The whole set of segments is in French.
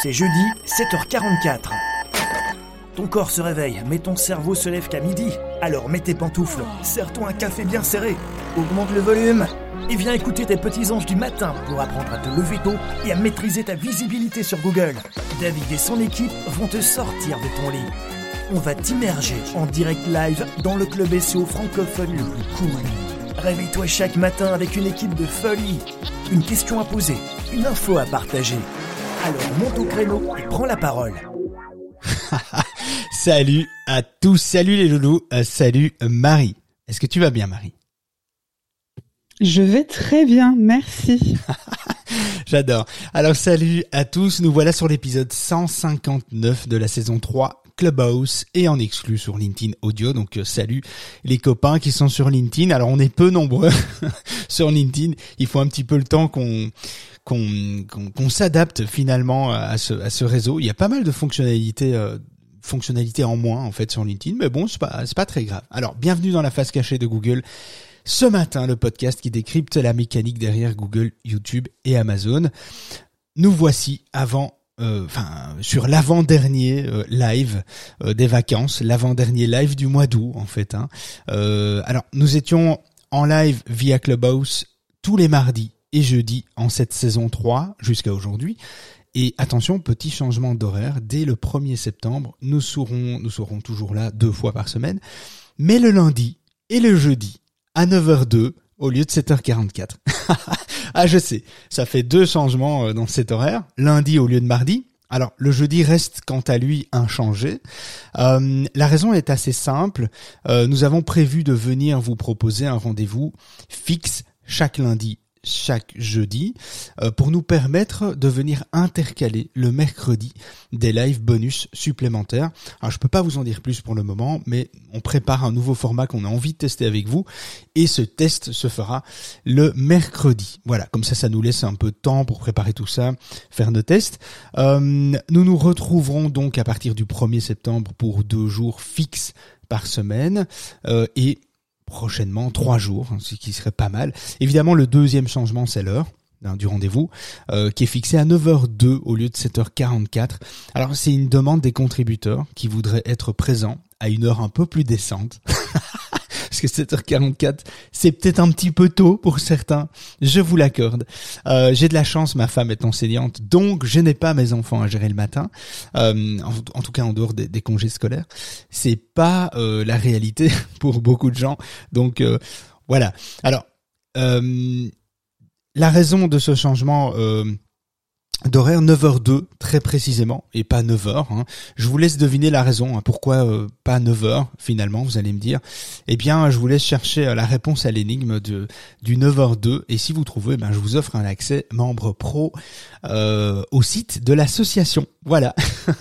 C'est jeudi, 7h44. Ton corps se réveille, mais ton cerveau se lève qu'à midi. Alors mets tes pantoufles, serre-toi un café bien serré, augmente le volume et viens écouter tes petits anges du matin pour apprendre à te lever tôt et à maîtriser ta visibilité sur Google. David et son équipe vont te sortir de ton lit. On va t'immerger en direct live dans le club SEO francophone le plus cool. Réveille-toi chaque matin avec une équipe de folie. Une question à poser, une info à partager. Alors monte au créneau et prends la parole. salut à tous, salut les loulous, euh, salut Marie. Est-ce que tu vas bien Marie? Je vais très bien, merci. J'adore. Alors salut à tous, nous voilà sur l'épisode 159 de la saison 3 Clubhouse et en exclu sur LinkedIn Audio. Donc euh, salut les copains qui sont sur LinkedIn. Alors on est peu nombreux sur LinkedIn. Il faut un petit peu le temps qu'on qu'on s'adapte finalement à ce, à ce réseau. Il y a pas mal de fonctionnalités euh, fonctionnalités en moins en fait sur LinkedIn, mais bon c'est pas c'est pas très grave. Alors bienvenue dans la face cachée de Google. Ce matin, le podcast qui décrypte la mécanique derrière Google, YouTube et Amazon. Nous voici avant euh, enfin sur l'avant-dernier euh, live euh, des vacances, l'avant-dernier live du mois d'août en fait. Hein. alors nous étions en live via Clubhouse tous les mardis et jeudis en cette saison 3 jusqu'à aujourd'hui. Et attention, petit changement d'horaire, dès le 1er septembre, nous serons, nous serons toujours là deux fois par semaine, mais le lundi et le jeudi à 9h02 au lieu de 7h44. ah, je sais, ça fait deux changements euh, dans cet horaire. Lundi au lieu de mardi. Alors, le jeudi reste quant à lui inchangé. Euh, la raison est assez simple. Euh, nous avons prévu de venir vous proposer un rendez-vous fixe chaque lundi chaque jeudi euh, pour nous permettre de venir intercaler le mercredi des lives bonus supplémentaires. Alors je peux pas vous en dire plus pour le moment, mais on prépare un nouveau format qu'on a envie de tester avec vous et ce test se fera le mercredi. Voilà, comme ça ça nous laisse un peu de temps pour préparer tout ça, faire nos tests. Euh, nous nous retrouverons donc à partir du 1er septembre pour deux jours fixes par semaine euh, et prochainement, trois jours, hein, ce qui serait pas mal. Évidemment, le deuxième changement, c'est l'heure hein, du rendez-vous, euh, qui est fixé à 9h02 au lieu de 7h44. Alors c'est une demande des contributeurs qui voudraient être présents à une heure un peu plus décente. parce que 7h44, c'est peut-être un petit peu tôt pour certains, je vous l'accorde. Euh, j'ai de la chance, ma femme est enseignante, donc je n'ai pas mes enfants à gérer le matin, euh, en, tout cas en dehors des, congés scolaires. C'est pas euh, la réalité pour beaucoup de gens, donc voilà. Alors, la raison de ce changement d'horaire 9h02 très précisément et pas 9h. Hein. Je vous laisse deviner la raison. Hein. pourquoi euh, pas 9h finalement Vous allez me dire. Eh bien, je vous laisse chercher euh, la réponse à l'énigme du 9h02 et si vous trouvez, ben je vous offre un accès membre pro euh, au site de l'association. Voilà.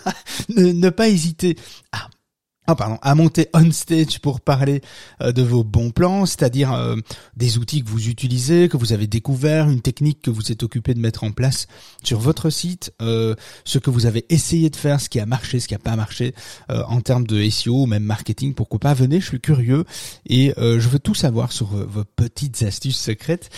ne, ne, pas hésiter à ah pardon, à monter on stage pour parler euh, de vos bons plans, c'est-à-dire euh, des outils que vous utilisez, que vous avez découvert, une technique que vous êtes occupé de mettre en place sur votre site, euh, ce que vous avez essayé de faire, ce qui a marché, ce qui a pas marché en termes de SEO ou même marketing, pourquoi pas venez, je suis curieux et je veux tout savoir sur vos petites astuces secrètes.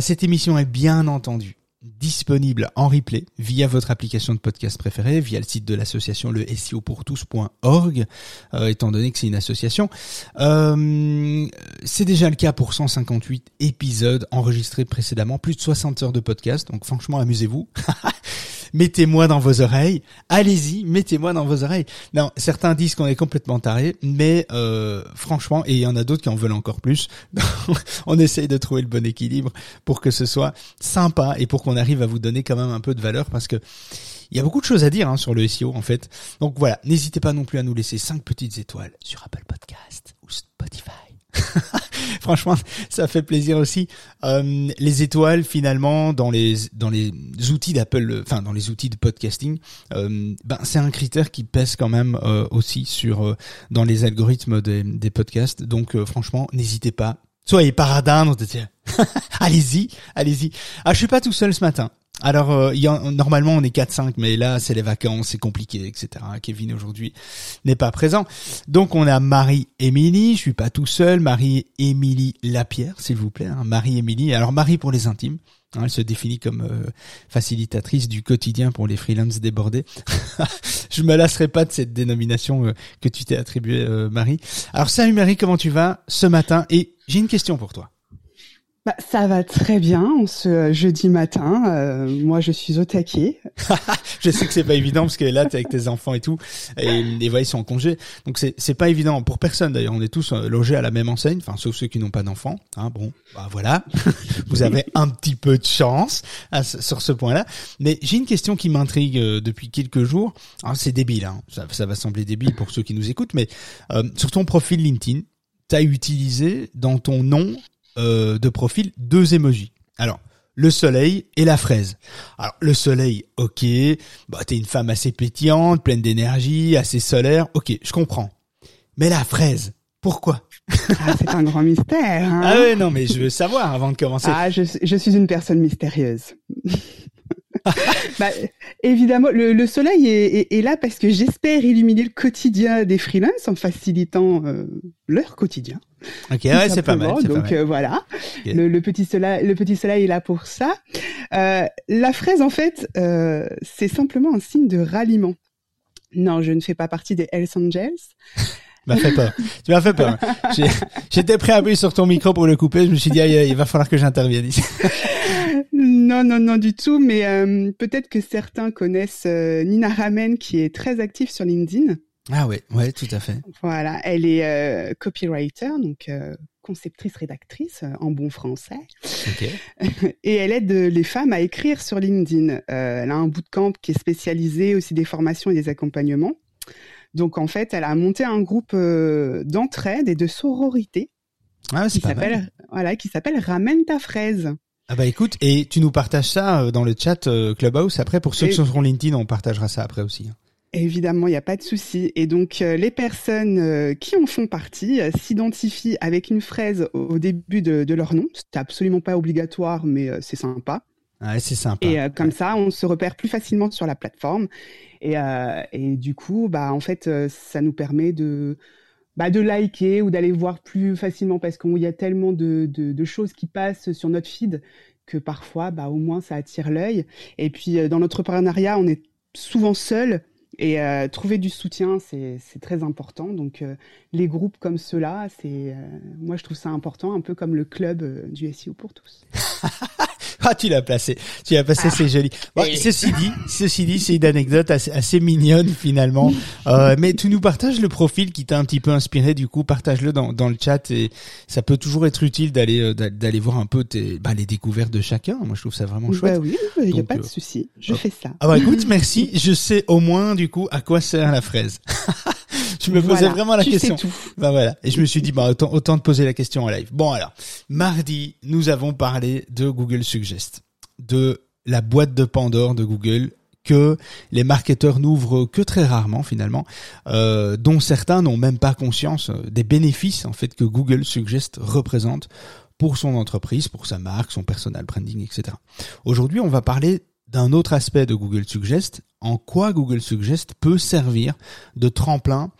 cette émission est bien entendu disponible en replay via votre application de podcast préférée, via le site de l'association le SEO pour tous.org, euh, étant donné que c'est une association. Euh, c'est déjà le cas pour 158 épisodes enregistrés précédemment, plus de 60 heures de podcast, donc franchement amusez-vous. mettez-moi dans vos oreilles. Allez-y, mettez-moi dans vos oreilles. Non, certains disent qu'on est complètement taré, mais euh, franchement, et il y en a d'autres qui en veulent encore plus. on essaye de trouver le bon équilibre pour que ce soit sympa et pour qu'on arrive à vous donner quand même un peu de valeur parce que il y a beaucoup de choses à dire hein, sur le SEO en fait. Donc voilà, n'hésitez pas non plus à nous laisser 5 petites étoiles sur Apple Podcast ou Spotify. Franchement, ça fait plaisir aussi. Euh, les étoiles, finalement, dans les dans les outils d'Apple, enfin dans les outils de podcasting, euh, ben c'est un critère qui pèse quand même euh, aussi sur dans les algorithmes des, des podcasts. Donc franchement, n'hésitez pas. Soyez paradins, allez-y, allez-y. Ah, je suis pas tout seul ce matin. Alors, euh, normalement, on est 4-5, mais là, c'est les vacances, c'est compliqué, etc. Kevin, aujourd'hui, n'est pas présent. Donc, on a Marie-Émilie, je suis pas tout seul, Marie-Émilie Lapierre, s'il vous plaît. Hein. Marie-Émilie, alors Marie pour les intimes, Hein, elle se définit comme euh, facilitatrice du quotidien pour les freelances débordés. Je me lasserai pas de cette dénomination euh, que tu t'es attribuée, euh, Marie. Alors salut Marie, comment tu vas ce matin? Et j'ai une question pour toi. Bah, ça va très bien ce euh, jeudi matin. Euh, moi, je suis au taquet. je sais que c'est pas évident parce que là, t'es avec tes enfants et tout, et les voix ils sont en congé, donc c'est c'est pas évident pour personne. D'ailleurs, on est tous euh, logés à la même enseigne, enfin sauf ceux qui n'ont pas d'enfants. Hein, bon, bah voilà, vous avez un petit peu de chance sur ce point-là. Mais j'ai une question qui m'intrigue depuis quelques jours. c'est débile, hein. ça, ça, va sembler débile pour ceux qui nous écoutent, mais sur ton profil LinkedIn, t'as utilisé dans ton nom euh, de profil deux emojis. Alors, le soleil et la fraise. Alors, le soleil, ok, bah, t'es une femme assez pétillante, pleine d'énergie, assez solaire, ok, je comprends. Mais la fraise, pourquoi? Ah, C'est un grand mystère. Hein ah ouais, non, mais je veux savoir avant de commencer. Ah, je, je suis une personne mystérieuse. Bah, évidemment, le, soleil est, là parce que j'espère illuminer le quotidien des freelances en facilitant euh, leur quotidien. Ok, ouais, c'est pas mal. Donc euh, voilà, le, petit soleil, le petit soleil est là pour ça. Euh, la fraise, en fait, c'est simplement un signe de ralliement. Non, je ne fais pas partie des Hells Angels. m'a fait peur. Tu m'as fait peur. J'étais prêt à appuyer sur ton micro pour le couper. Je me suis dit, il va falloir que j'intervienne ici. Non, non, non du tout. Mais euh, peut-être que certains connaissent euh, Nina Ramen, qui est très active sur LinkedIn. Ah ouais, ouais, tout à fait. Voilà, elle est euh, copywriter, donc conceptrice, rédactrice en bon français. Et elle aide les femmes à écrire sur LinkedIn. elle a un bootcamp qui est spécialisé aussi des formations et des accompagnements. Donc en fait, elle a monté un groupe d'entraide et de sororité ah, qui s'appelle voilà, qui s'appelle Ramène ta fraise. Ah bah écoute, et tu nous partages ça euh, dans le chat euh, Clubhouse après. Pour ceux qui sont sur LinkedIn, on partagera ça après aussi. Hein. Évidemment, il n'y a pas de souci. Et donc, euh, les personnes qui en font partie s'identifient avec une fraise au début de, leur nom. C'est absolument pas obligatoire, mais c'est sympa. Ouais, c'est sympa. Et comme ça, on se repère plus facilement sur la plateforme. Et, et du coup, bah en fait, ça nous permet de bah, de liker ou d'aller voir plus facilement parce qu'il y a tellement de, de, choses qui passent sur notre feed que parfois, bah, au moins, ça attire l'œil. Et puis, euh, dans notre partenariat, on est souvent seul. Et euh, trouver du soutien, c'est très important. Donc, euh, les groupes comme ceux-là, c'est, moi, je trouve ça important, un peu comme le club du SEO pour tous. Ah, tu l'as placé. Tu l'as placé, c'est joli. ceci dit, ceci dit, c'est une anecdote assez, mignonne finalement. Euh, mais tu nous partages le profil qui t'a un petit peu inspiré. Du coup, partage-le dans, dans le chat et ça peut toujours être utile d'aller euh, d'aller voir un peu tes, bah, les découvertes de chacun. Moi, je trouve ça vraiment chouette. Bah oui, il n'y a pas de euh, souci. Je fais ça. Ah bah écoute, merci. Je sais au moins du coup à quoi sert la fraise. je me posais vraiment la question. tout. Bah voilà. Et je me suis dit, bah autant, autant de poser la question en live. Bon alors, mardi, nous avons parlé de Google Suggest, de la boîte de Pandore de Google que les marketeurs n'ouvrent que très rarement finalement, euh, dont certains n'ont même pas conscience euh, des bénéfices en fait que Google Suggest représente pour son entreprise, pour sa marque, son personal branding, etc. Aujourd'hui, on va parler d'un autre aspect de Google Suggest, en quoi Google Suggest peut servir de tremplin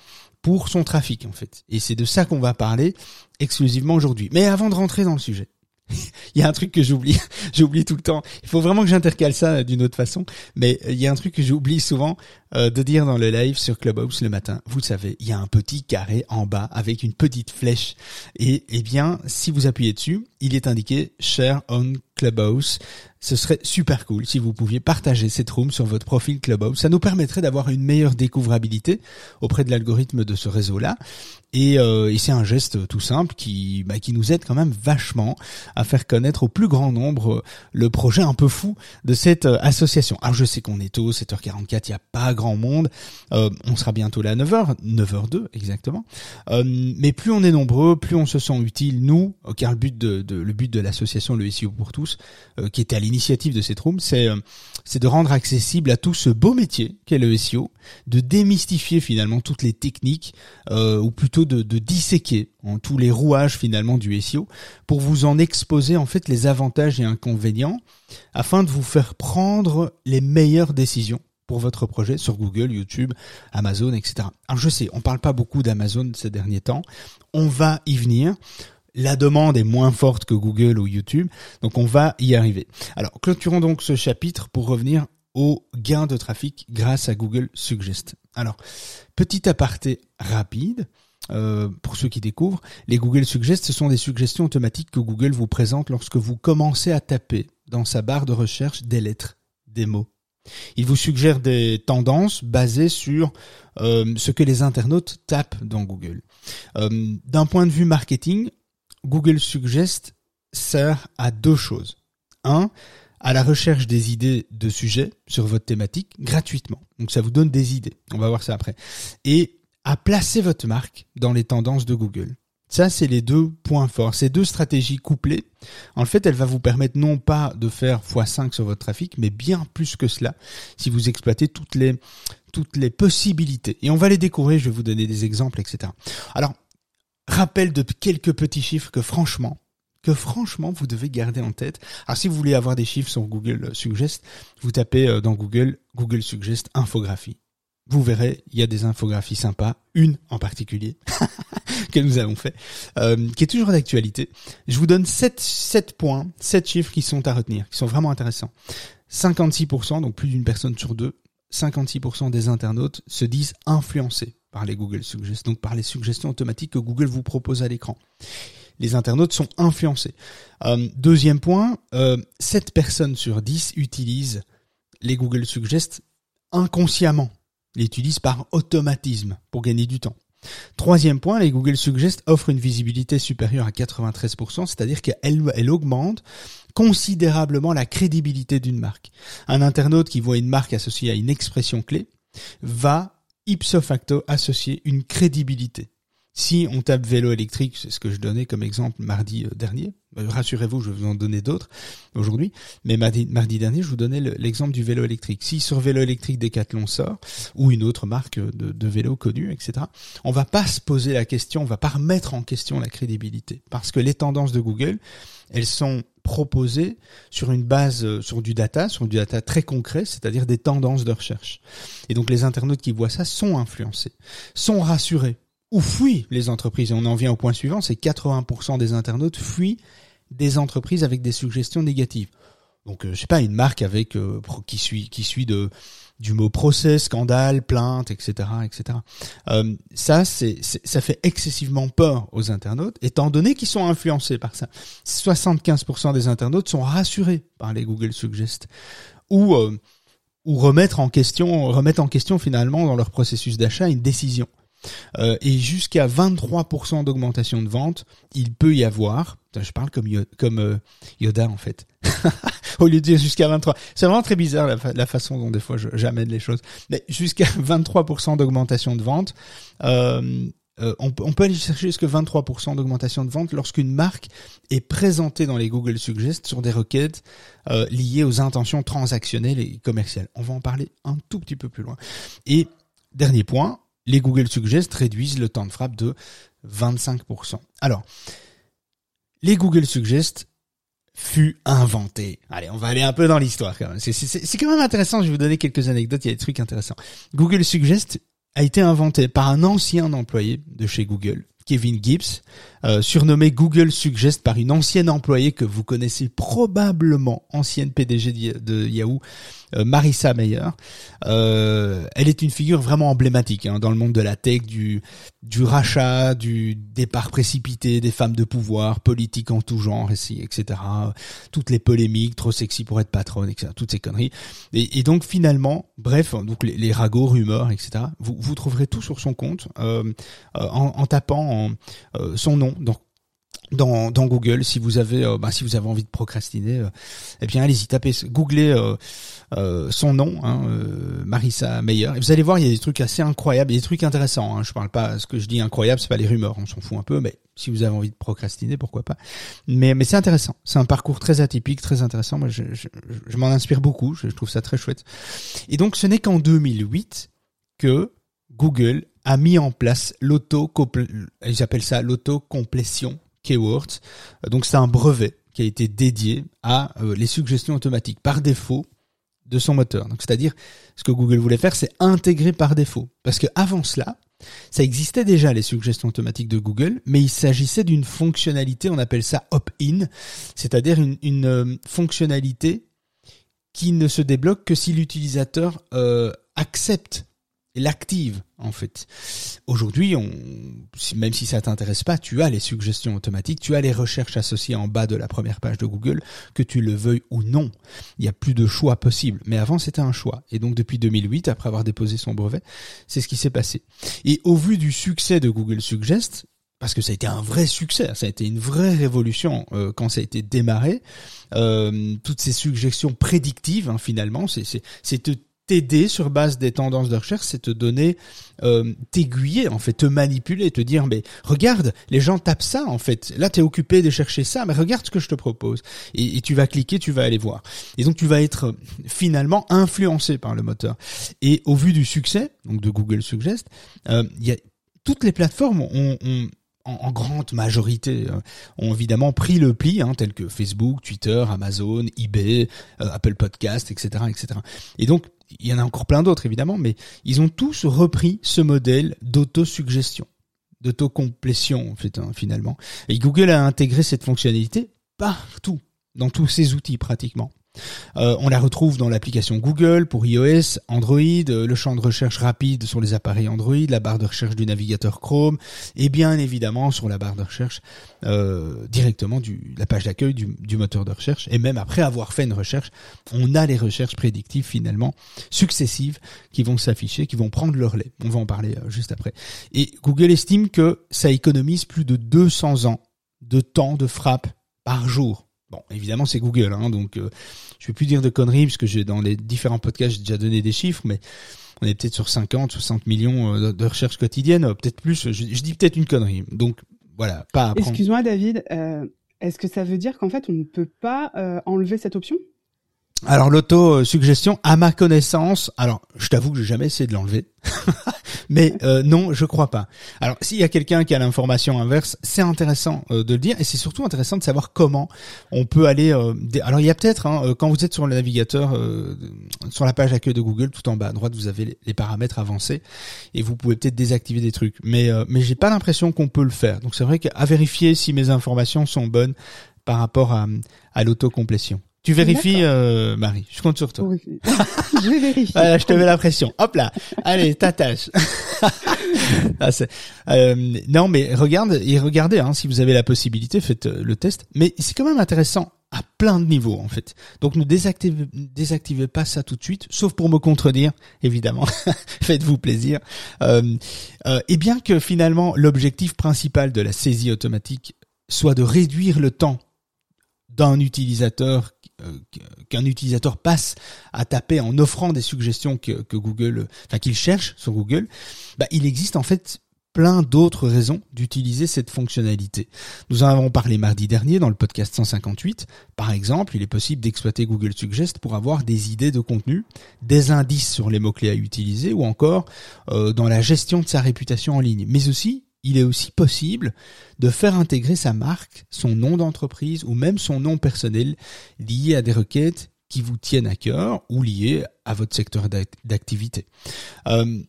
pour son trafic en fait. Et c'est de ça qu'on va parler exclusivement aujourd'hui. Mais avant de rentrer dans le sujet, il y a un truc que j'oublie, j'oublie tout le temps. Il faut vraiment que j'intercale ça d'une autre façon, mais il y a un truc que j'oublie souvent euh, de dire dans le live sur Clubhouse le matin. Vous savez, il y a un petit carré en bas avec une petite flèche et eh bien, si vous appuyez dessus, il est indiqué Share on Clubhouse. Ce serait super cool si vous pouviez partager cette room sur votre profil Clubhouse. Ça nous permettrait d'avoir une meilleure découvrabilité auprès de l'algorithme de ce réseau-là. Et, euh, et c'est un geste tout simple qui, bah, qui nous aide quand même vachement à faire connaître au plus grand nombre le projet un peu fou de cette euh, association. Alors je sais qu'on est tôt, 7h44, il n'y a pas grand monde. Euh, on sera bientôt là à 9h, 9h02 exactement. Euh, mais plus on est nombreux, plus on se sent utile, nous, car le but de, de le but de l'association Le SEO pour tous, qui était à l'initiative de cette room, c'est c'est de rendre accessible à tout ce beau métier qu'est le SEO, de démystifier finalement toutes les techniques, ou plutôt de, disséquer en tous les rouages finalement du SEO pour vous en exposer en fait les avantages et inconvénients afin de vous faire prendre les meilleures décisions pour votre projet sur Google, YouTube, Amazon, etc. Alors je sais, on parle pas beaucoup d'Amazon ces derniers temps. On va y venir. La demande est moins forte que Google ou YouTube, donc on va y arriver. Alors, clôturons donc ce chapitre pour revenir au gain de trafic grâce à Google Suggest. Alors, petit aparté rapide. Euh, pour ceux qui découvrent, les Google Suggest, ce sont des suggestions automatiques que Google vous présente lorsque vous commencez à taper dans sa barre de recherche des lettres, des mots. Il vous suggère des tendances basées sur euh, ce que les internautes tapent dans Google. Euh, d'un point de vue marketing, Google Suggest sert à deux choses. Un, à la recherche des idées de sujets sur votre thématique gratuitement. Donc ça vous donne des idées. On va voir ça après. Et à placer votre marque dans les tendances de Google. Ça, c'est les deux points forts. Ces deux stratégies couplées, en fait, elle va vous permettre non pas de faire x5 sur votre trafic, mais bien plus que cela, si vous exploitez toutes les, toutes les possibilités. Et on va les découvrir, je vais vous donner des exemples, etc. Alors, rappel de quelques petits chiffres que franchement, que franchement vous devez garder en tête. Alors si vous voulez avoir des chiffres sur Google Suggest, vous tapez euh, dans Google Google Suggest infographie. Vous verrez, il y a des infographies sympas, une en particulier que nous avons fait, euh, qui est toujours d'actualité. Je vous donne 7, 7 points, 7 chiffres qui sont à retenir, qui sont vraiment intéressants. 56%, donc plus d'une personne sur deux, 56% des internautes se disent influencés par les Google Suggest, donc par les suggestions automatiques que Google vous propose à l'écran. Les internautes sont influencés. Euh, deuxième point, euh, 7 personnes sur 10 utilisent les Google Suggest inconsciemment, les utilisent par automatisme pour gagner du temps. Troisième point, les Google Suggest offrent une visibilité supérieure à 93%, c'est-à-dire qu'elle elle augmente considérablement la crédibilité d'une marque. Un internaute qui voit une marque associée à une expression clé va ipso facto associer une crédibilité. Si on tape vélo électrique, c'est ce que je donnais comme exemple mardi euh, dernier, euh, rassurez-vous, je vais vous en donner d'autres aujourd'hui, mais mardi, dernier, je vous donnais l'exemple du vélo électrique. Si sur vélo électrique Decathlon sort, ou une autre marque de, de vélo connue, etc., on va pas se poser la question, on va pas remettre en question la crédibilité, parce que les tendances de Google, elles sont proposées sur une base, euh, sur du data, sur du data très concret, c'est-à-dire des tendances de recherche. Et donc les internautes qui voient ça sont influencés, sont rassurés ou fuient les entreprises. Et on en vient au point suivant, c'est 80% des internautes fuient des entreprises avec des suggestions négatives. Donc, euh, je sais pas, une marque avec euh, qui suit qui suit de du mot procès, scandale, plainte, etc., etc. Euh, ça, c'est ça fait excessivement peur aux internautes, étant donné qu'ils sont influencés par ça. 75% des internautes sont rassurés par les Google Suggest ou ou remettre en question remettre en question finalement dans leur processus d'achat une décision. Euh, et jusqu'à 23% d'augmentation de vente, il peut y avoir. je parle comme Yoda, comme euh, Yoda en fait. Au lieu de dire jusqu'à 23, c'est vraiment très bizarre la, façon dont des fois j'amène les choses. Mais jusqu'à 23% d'augmentation de vente, euh, on, peut aller chercher jusqu'à 23% d'augmentation de vente lorsqu'une marque est présentée dans les Google Suggest sur des requêtes liées aux intentions transactionnelles et commerciales. On va en parler un tout petit peu plus loin. Et dernier point, les Google Suggest réduisent le temps de frappe de 25%. Alors, les Google Suggest fut inventé. Allez, on va aller un peu dans l'histoire quand même. C'est quand même intéressant, je vais vous donner quelques anecdotes, il y a des trucs intéressants. Google Suggest a été inventé par un ancien employé de chez Google, Kevin Gibbs, euh, surnommé Google Suggest par une ancienne employée que vous connaissez probablement, ancienne PDG de Yahoo, Marissa Meyer. Euh, elle est une figure vraiment emblématique hein, dans le monde de la tech, du, du rachat, du départ précipité des femmes de pouvoir, politique en tout genre, etc. Toutes les polémiques, trop sexy pour être patronne, etc. Toutes ces conneries. Et, donc finalement, bref, donc les, ragots, rumeurs, etc. Vous, vous trouverez tout sur son compte en, en, tapant son nom dans, dans Google si vous avez euh, bah, si vous avez envie de procrastiner euh, eh bien allez-y tapez googlez euh, son nom hein, Marissa Meyer. Et vous allez voir il y a des trucs assez incroyables des trucs intéressants hein. je parle pas ce que je dis incroyable c'est pas les rumeurs on s'en fout un peu mais si vous avez envie de procrastiner pourquoi pas. Mais mais c'est intéressant. C'est un parcours très atypique très intéressant. Moi je, je, je m'en inspire beaucoup. Je, trouve ça très chouette. Et donc ce n'est qu'en 2008 que Google a mis en place l'auto ils appellent ça l'auto-complétion keywords. Donc c'est un brevet qui a été dédié à euh, les suggestions automatiques par défaut de son moteur. Donc c'est-à-dire ce que Google voulait faire, c'est intégrer par défaut. Parce que avant cela, Ça existait déjà les suggestions automatiques de Google, mais il s'agissait d'une fonctionnalité, on appelle ça opt-in, c'est-à-dire une, une euh, fonctionnalité qui ne se débloque que si l'utilisateur euh, accepte l'active en fait. Aujourd'hui, on, même si ça t'intéresse pas, tu as les suggestions automatiques, tu as les recherches associées en bas de la première page de Google, que tu le veuilles ou non. Il n'y a plus de choix possible. Mais avant, c'était un choix. Et donc, depuis 2008, après avoir déposé son brevet, c'est ce qui s'est passé. Et au vu du succès de Google Suggest, parce que ça a été un vrai succès, ça a été une vraie révolution euh, quand ça a été démarré. Euh, toutes ces suggestions prédictives, hein, finalement, c'est t'aider sur base des tendances de recherche, c'est te donner, euh, t'aiguiller en fait, te manipuler, te dire mais regarde, les gens tapent ça en fait. Là t'es occupé de chercher ça, mais regarde ce que je te propose. Et, tu vas cliquer, tu vas aller voir. Et donc tu vas être euh, finalement influencé par le moteur. Et au vu du succès, donc de Google Suggest, euh, y a toutes les plateformes ont, ont en, grande majorité, euh, ont évidemment pris le pli, hein, tels que Facebook, Twitter, Amazon, eBay, euh, Apple Podcast, etc., etc. Et donc, il y en a encore plein d'autres évidemment, mais ils ont tous repris ce modèle d'autosuggestion, d'autocomplétion hein, finalement. Et Google a intégré cette fonctionnalité partout, dans tous ses outils pratiquement. Euh, on la retrouve dans l'application Google pour iOS, Android, euh, le champ de recherche rapide sur les appareils Android, la barre de recherche du navigateur Chrome, et bien évidemment sur la barre de recherche euh, directement du la page d'accueil du, du, moteur de recherche. Et même après avoir fait une recherche, on a les recherches prédictives finalement successives qui vont s'afficher, qui vont prendre leur lait. On va en parler juste après. Et Google estime que ça économise plus de 200 ans de temps de frappe par jour Bon, évidemment, c'est Google, hein, donc euh, je vais plus dire de conneries parce que j'ai dans les différents podcasts j'ai déjà donné des chiffres, mais on est peut-être sur 50, 60 millions euh, de recherches quotidiennes, euh, peut-être plus. Je, dis peut-être une connerie. Donc voilà, pas. Excuse-moi, David. Est-ce que ça veut dire qu'en fait on ne peut pas enlever cette option? Alors l'auto-suggestion, à ma connaissance, alors je t'avoue que j'ai jamais essayé de l'enlever, mais euh, non, je crois pas. Alors s'il y a quelqu'un qui a l'information inverse, c'est intéressant euh, de le dire et c'est surtout intéressant de savoir comment on peut aller. Euh, alors il y a peut-être hein, quand vous êtes sur le navigateur, sur la page accueil de Google, tout en bas à droite, vous avez les, paramètres avancés et vous pouvez peut-être désactiver des trucs. Mais mais j'ai pas l'impression qu'on peut le faire. Donc c'est vrai qu'à vérifier si mes informations sont bonnes par rapport à, à l'autocomplétion. Tu vérifies, euh, Marie. Je compte sur toi. je vais vérifier. voilà, je te mets la pression. Hop là. Allez, ta tâche. ah, euh, non, mais regarde et regardez. Hein, si vous avez la possibilité, faites euh, le test. Mais c'est quand même intéressant à plein de niveaux en fait. Donc ne désactivez, désactivez pas ça tout de suite, sauf pour me contredire, évidemment. Faites-vous plaisir. Euh, et bien que finalement l'objectif principal de la saisie automatique soit de réduire le temps d'un utilisateur euh, qu'un utilisateur passe à taper en offrant des suggestions que, que Google, enfin qu'il cherche sur Google, bah, il existe en fait plein d'autres raisons d'utiliser cette fonctionnalité. Nous en avons parlé mardi dernier dans le podcast 158. Par exemple, il est possible d'exploiter Google Suggest pour avoir des idées de contenu, des indices sur les mots-clés à utiliser ou encore euh, dans la gestion de sa réputation en ligne, mais aussi il est aussi possible de faire intégrer sa marque, son nom d'entreprise ou même son nom personnel lié à des requêtes qui vous tiennent à cœur ou liées à votre secteur d'activité. Euh,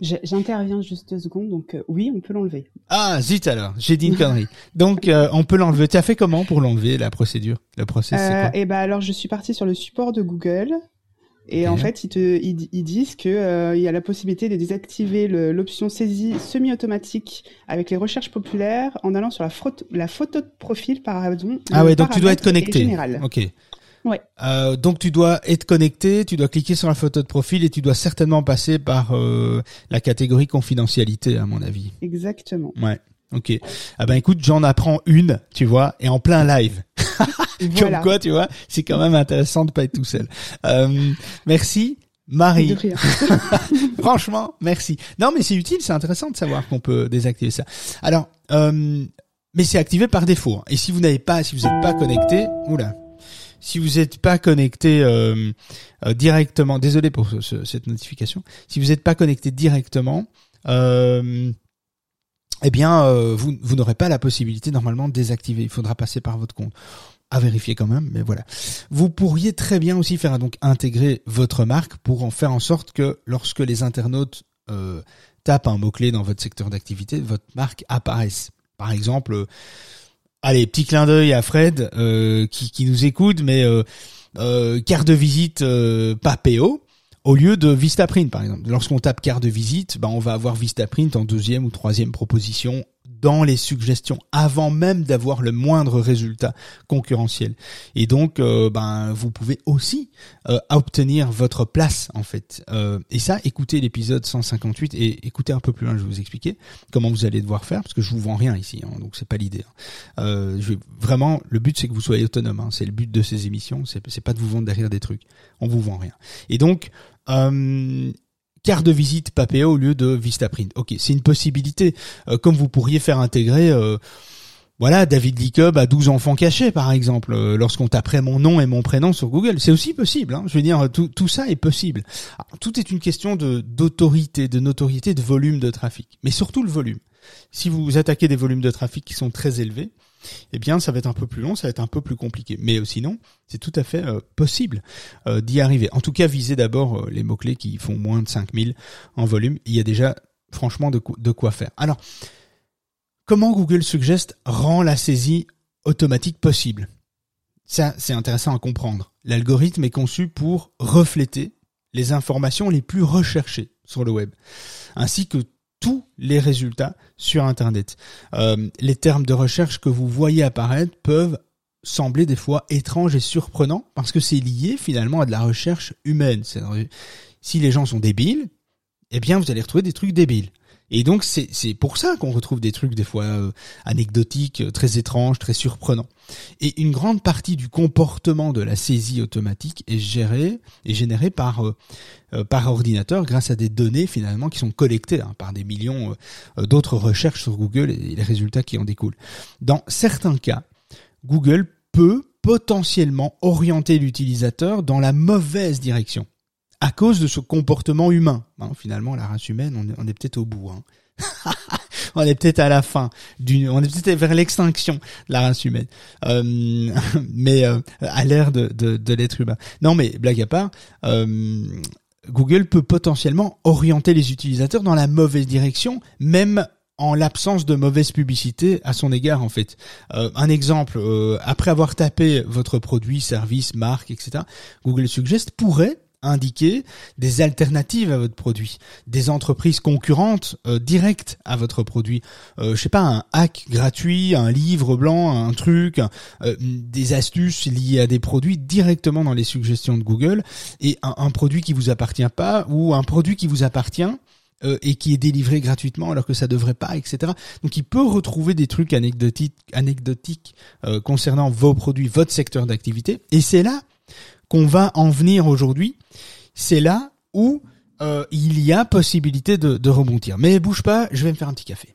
J'interviens juste deux secondes, donc euh, oui, on peut l'enlever. Ah, zut alors, j'ai dit une connerie. donc euh, on peut l'enlever. Tu as fait comment pour l'enlever la procédure? Le process, quoi? Eh ben alors, je suis partie sur le support de Google. Et en fait, ils, te, ils, disent qu'il euh, il y a la possibilité de désactiver l'option saisie semi-automatique avec les recherches populaires en allant sur la, photo, la photo de profil, par exemple. Ah ouais, donc tu dois être connecté. Ok. Ouais. Euh, donc tu dois être connecté, tu dois cliquer sur la photo de profil et tu dois certainement passer par euh, la catégorie confidentialité, à mon avis. Exactement. Ouais. Ok. Ah ben écoute, j'en apprends une, tu vois, et en plein live. Comme quoi, tu vois, c'est quand même intéressant de pas être tout seul. Euh, merci. Marie. Franchement, merci. Non, mais c'est utile, c'est intéressant de savoir qu'on peut désactiver ça. Alors, euh, mais c'est activé par défaut. Et si vous n'avez pas, si vous n'êtes pas connecté, oula, si vous n'êtes pas connecté euh, euh, directement, désolé pour cette notification, si vous n'êtes pas connecté directement, euh, eh bien, euh, vous, n'aurez pas la possibilité normalement de désactiver. Il faudra passer par votre compte. À vérifier quand même, mais voilà. Vous pourriez très bien aussi faire donc intégrer votre marque pour en faire en sorte que lorsque les internautes euh, tape un mot-clé dans votre secteur d'activité, votre marque apparaisse. Par exemple, euh, allez, petit clin d'œil à Fred qui, qui, nous écoute, mais carte de visite Papéo au lieu de Vistaprint par exemple. Lorsqu'on tape carte de visite, ben on va avoir Vistaprint en deuxième ou troisième proposition dans les suggestions avant même d'avoir le moindre résultat concurrentiel. Et donc, euh, ben, vous pouvez aussi euh, obtenir votre place en fait. Euh, et ça, écoutez l'épisode 158 et écoutez un peu plus loin. Je vais vous expliquer comment vous allez devoir faire parce que je vous vends rien ici, hein, donc c'est pas l'idée. Hein. je vais, vraiment, le but c'est que vous soyez autonome. Hein, c'est le but de ces émissions. C'est pas de vous vendre derrière des trucs. On vous vend rien. Et donc carte de visite Papéo au lieu de Vistaprint. Ok, c'est une possibilité. Euh, comme vous pourriez faire intégrer, euh, voilà, David Licob a 12 enfants cachés, par exemple, euh, lorsqu'on taperait mon nom et mon prénom sur Google. C'est aussi possible. Hein. Je veux dire, tout, tout ça est possible. tout est une question de d'autorité, de notoriété, de volume de trafic, mais surtout le volume. Si vous attaquez des volumes de trafic qui sont très élevés, eh bien, ça va être un peu plus long, ça va être un peu plus compliqué. Mais sinon, c'est tout à fait euh, possible euh, d'y arriver. En tout cas, visez d'abord euh, les mots-clés qui font moins de 5000 en volume. Il y a déjà, franchement, de, de quoi faire. Alors, comment Google Suggest rend la saisie automatique possible? Ça, c'est intéressant à comprendre. L'algorithme est conçu pour refléter les informations les plus recherchées sur le web, ainsi que tous les résultats sur Internet. Euh, les termes de recherche que vous voyez apparaître peuvent sembler des fois étranges et surprenants parce que c'est lié finalement à de la recherche humaine. Si les gens sont débiles, eh bien vous allez retrouver des trucs débiles. Et donc c'est pour ça qu'on retrouve des trucs des fois euh, anecdotiques, euh, très étranges, très surprenants. Et une grande partie du comportement de la saisie automatique est gérée et générée par euh, par ordinateur grâce à des données finalement qui sont collectées hein, par des millions d'autres recherches sur Google et les résultats qui en découlent. Dans certains cas, Google peut potentiellement orienter l'utilisateur dans la mauvaise direction à cause de ce comportement humain. Hein, finalement, la race humaine, on est, on est peut-être au bout. Hein. on est peut-être à la fin d'une, on est peut-être vers l'extinction de la race humaine, euh, mais euh, à l'ère de, de, de l'être humain. Non, mais blague à part, euh, Google peut potentiellement orienter les utilisateurs dans la mauvaise direction, même en l'absence de mauvaise publicité à son égard en fait. Euh, un exemple, euh, après avoir tapé votre produit, service, marque, etc., Google Suggest pourrait indiquer des alternatives à votre produit, des entreprises concurrentes euh, directes à votre produit. Euh, je sais pas, un hack gratuit, un livre blanc, un truc, euh, des astuces liées à des produits directement dans les suggestions de Google et un, produit qui vous appartient pas ou un produit qui vous appartient euh, et qui est délivré gratuitement alors que ça devrait pas, etc. Donc il peut retrouver des trucs anecdotiques, anecdotiques concernant vos produits, votre secteur d'activité. Et c'est là qu'on va en venir aujourd'hui, c'est là où euh, il y a possibilité de, de rebondir. Mais bouge pas, je vais me faire un petit café.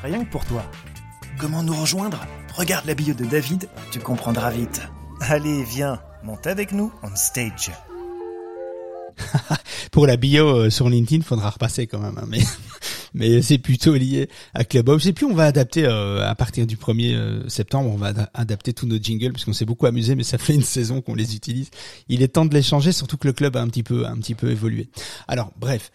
rien que pour toi. Comment nous rejoindre? Regarde la bio de David, tu comprendras vite. Allez, viens, monte avec nous on stage. pour la bio euh, sur LinkedIn, faudra repasser quand même. Hein, mais mais c'est plutôt lié à Clubhouse. Et puis on va adapter euh, à partir du 1er euh, septembre, on va adapter tous nos jingles parce qu'on s'est beaucoup amusé, mais ça fait une saison qu'on les utilise. Il est temps de les changer, surtout que le club a un petit peu un petit peu évolué. Alors bref.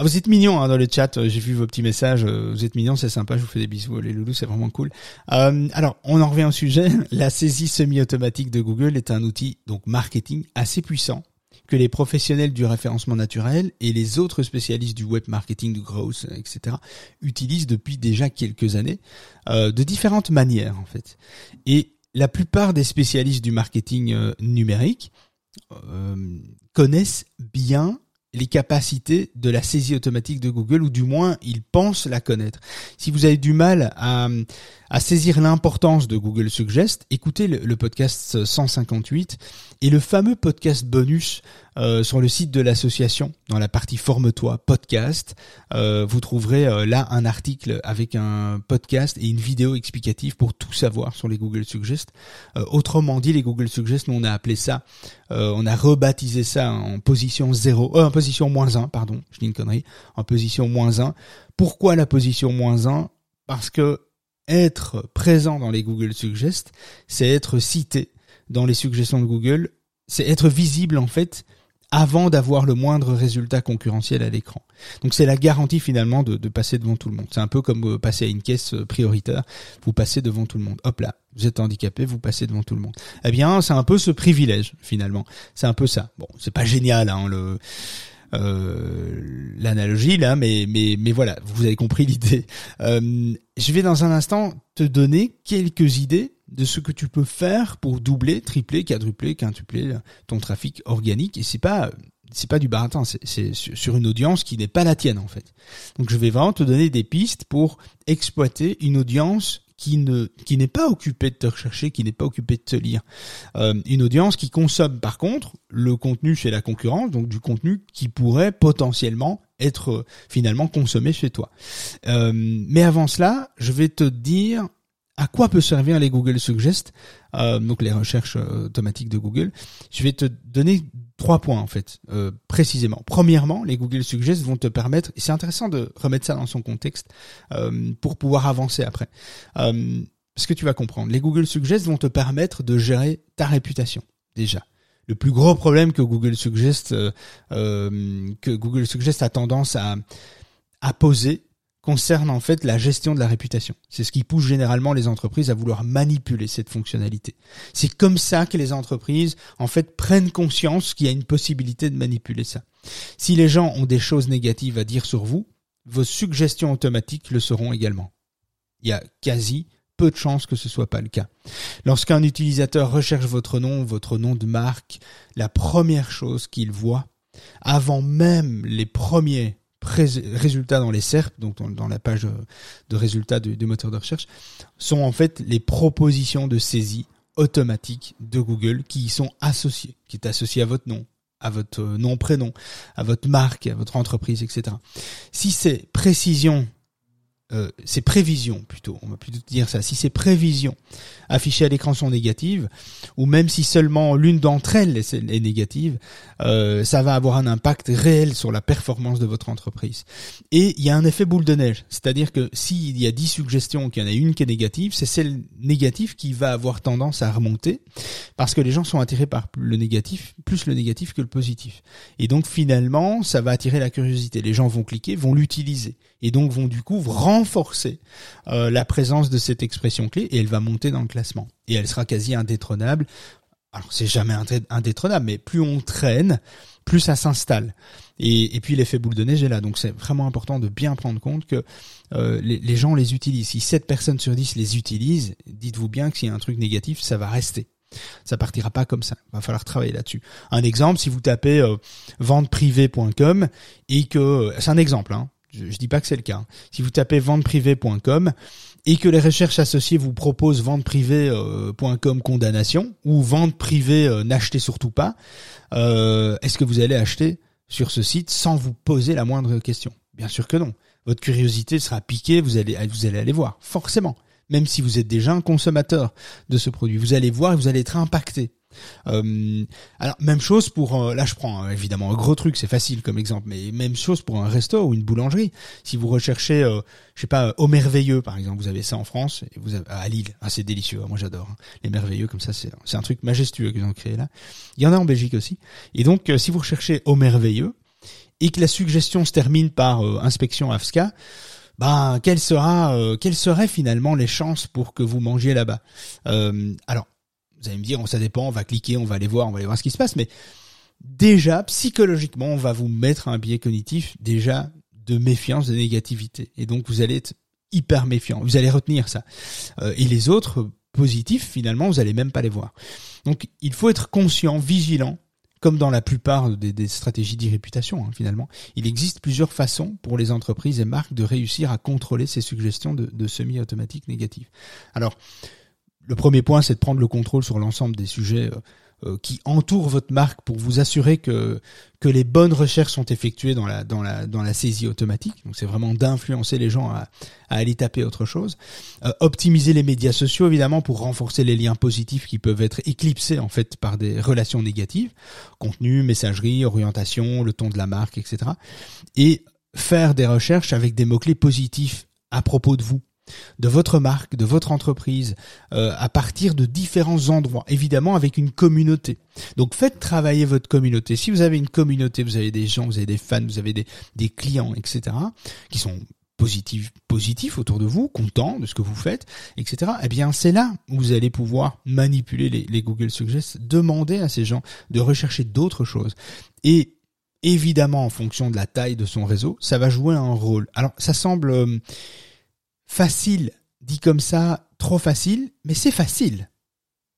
Ah, vous êtes mignons hein, dans le chat, j'ai vu vos petits messages, vous êtes mignons, c'est sympa, je vous fais des bisous les loulous, c'est vraiment cool. alors, on en revient au sujet, la saisie semi-automatique de Google est un outil donc marketing assez puissant que les professionnels du référencement naturel et les autres spécialistes du web marketing, du growth, etc. utilisent depuis déjà quelques années euh, de différentes manières en fait. Et la plupart des spécialistes du marketing euh, numérique euh, connaissent bien les capacités de la saisie automatique de Google, ou du moins ils pensent la connaître. Si vous avez du mal à, saisir l'importance de Google Suggest, écoutez le, podcast 158 et le fameux podcast bonus euh, sur le site de l'association, dans la partie Forme-toi podcast, euh, vous trouverez euh, là un article avec un podcast et une vidéo explicative pour tout savoir sur les Google Suggest. autrement dit, les Google Suggest, nous on a appelé ça, on a rebaptisé ça en position 0, en position moins 1, pardon, je dis une connerie, en position moins 1. Pourquoi la position moins 1 Parce que être présent dans les Google Suggest, c'est être cité dans les suggestions de Google, c'est être visible en fait avant d'avoir le moindre résultat concurrentiel à l'écran. Donc c'est la garantie finalement de, passer devant tout le monde. C'est un peu comme euh, passer à une caisse euh, prioritaire, vous passez devant tout le monde. Hop là, vous êtes handicapé, vous passez devant tout le monde. Eh bien, c'est un peu ce privilège finalement. C'est un peu ça. Bon, c'est pas génial hein, le euh, l'analogie là, mais mais mais voilà, vous avez compris l'idée. je vais dans un instant te donner quelques idées de ce que tu peux faire pour doubler, tripler, quadrupler, quintupler ton trafic organique. Et c'est pas c'est pas du baratin, c'est sur une audience qui n'est pas la tienne en fait. Donc je vais vraiment te donner des pistes pour exploiter une audience qui ne qui n'est pas occupée de te rechercher, qui n'est pas occupée de te lire. Euh, une audience qui consomme par contre le contenu chez la concurrence, donc du contenu qui pourrait potentiellement être euh, finalement consommé chez toi. Euh, mais avant cela, je vais te dire à quoi peut servir les Google Suggest, euh, donc les recherches euh, automatiques de Google? Je vais te donner trois points en fait, euh, précisément. Premièrement, les Google Suggest vont te permettre, et c'est intéressant de remettre ça dans son contexte pour pouvoir avancer après. parce que tu vas comprendre, les Google Suggest vont te permettre de gérer ta réputation déjà. Le plus gros problème que Google Suggest que Google Suggest a tendance à à poser, concerne en fait la gestion de la réputation. C'est ce qui pousse généralement les entreprises à vouloir manipuler cette fonctionnalité. C'est comme ça que les entreprises en fait prennent conscience qu'il y a une possibilité de manipuler ça. Si les gens ont des choses négatives à dire sur vous, vos suggestions automatiques le seront également. Il y a quasi peu de chances que ce soit pas le cas. Lorsqu'un utilisateur recherche votre nom, votre nom de marque, la première chose qu'il voit, avant même les premiers résultats dans les SERP, donc dans, la page de résultats du, moteur de recherche, sont en fait les propositions de saisie automatique de Google qui y sont associées, qui est associé à votre nom, à votre nom prénom, à votre marque, à votre entreprise, etc. Si ces précisions euh, ces prévisions plutôt, on va plutôt dire ça, si ces prévisions affichées à l'écran sont négatives, ou même si seulement l'une d'entre elles est, négative, euh, ça va avoir un impact réel sur la performance de votre entreprise. Et il y a un effet boule de neige, c'est-à-dire que s'il y a 10 suggestions, qu'il y en a une qui est négative, c'est celle négative qui va avoir tendance à remonter, parce que les gens sont attirés par le négatif, plus le négatif que le positif. Et donc finalement, ça va attirer la curiosité. Les gens vont cliquer, vont l'utiliser, et donc vont du coup renforcer euh, la présence de cette expression clé et elle va monter dans le classement. Et elle sera quasi indétrônable. Alors c'est jamais indétrônable, mais plus on traîne, plus ça s'installe. Et, et, puis l'effet boule de neige est là. Donc c'est vraiment important de bien prendre compte que euh, les, gens les utilisent. Si 7 personnes sur 10 les utilisent, dites-vous bien que s'il y a un truc négatif, ça va rester. Ça partira pas comme ça. Va falloir travailler là-dessus. Un exemple, si vous tapez euh, venteprivée.com et que c'est un exemple, hein, je, dis pas que c'est le cas. Hein. Si vous tapez venteprivée.com et que les recherches associées vous proposent venteprivée.com euh, condamnation ou vente privée euh, n'achetez surtout pas, euh, est-ce que vous allez acheter sur ce site sans vous poser la moindre question? Bien sûr que non. Votre curiosité sera piquée, vous allez vous allez aller voir, forcément. Même si vous êtes déjà un consommateur de ce produit, vous allez voir et vous allez être impacté. Euh, alors même chose pour euh, là je prends euh, évidemment un gros truc c'est facile comme exemple mais même chose pour un resto ou une boulangerie. Si vous recherchez je sais pas au merveilleux par exemple vous avez ça en France et vous avez, à Lille ah, c'est délicieux moi j'adore hein. les merveilleux comme ça c'est c'est un truc majestueux qu'ils ont créé là. Il y en a en Belgique aussi. Et donc si vous recherchez au merveilleux et que la suggestion se termine par inspection AFSCA ben quelle sera quelles seraient finalement les chances pour que vous mangiez là-bas? Alors vous allez me dire, ça dépend, on va cliquer, on va aller voir, on va aller voir ce qui se passe, mais déjà, psychologiquement, on va vous mettre un biais cognitif déjà de méfiance, de négativité. Et donc, vous allez être hyper méfiant. Vous allez retenir ça. Euh, et les autres positifs, finalement, vous allez même pas les voir. Donc, il faut être conscient, vigilant, comme dans la plupart des, stratégies d'irréputation, hein, finalement. Il existe plusieurs façons pour les entreprises et marques de réussir à contrôler ces suggestions de, semi-automatiques négatives. Alors, le premier point, c'est de prendre le contrôle sur l'ensemble des sujets euh, euh, qui entourent votre marque pour vous assurer que que les bonnes recherches sont effectuées dans la dans la dans la saisie automatique. Donc c'est vraiment d'influencer les gens à, à aller taper autre chose. Euh, optimiser les médias sociaux évidemment pour renforcer les liens positifs qui peuvent être éclipsés en fait par des relations négatives, contenu, messagerie, orientation, le ton de la marque, etc. Et faire des recherches avec des mots clés positifs à propos de vous de votre marque, de votre entreprise, euh, à partir de différents endroits, évidemment avec une communauté. Donc faites travailler votre communauté. Si vous avez une communauté, vous avez des gens, vous avez des fans, vous avez des, des clients, etc., qui sont positifs, positifs autour de vous, contents de ce que vous faites, etc. Eh bien, c'est là où vous allez pouvoir manipuler les, les Google Suggest, demander à ces gens de rechercher d'autres choses. Et évidemment, en fonction de la taille de son réseau, ça va jouer un rôle. Alors, ça semble euh, facile, dit comme ça, trop facile, mais c'est facile.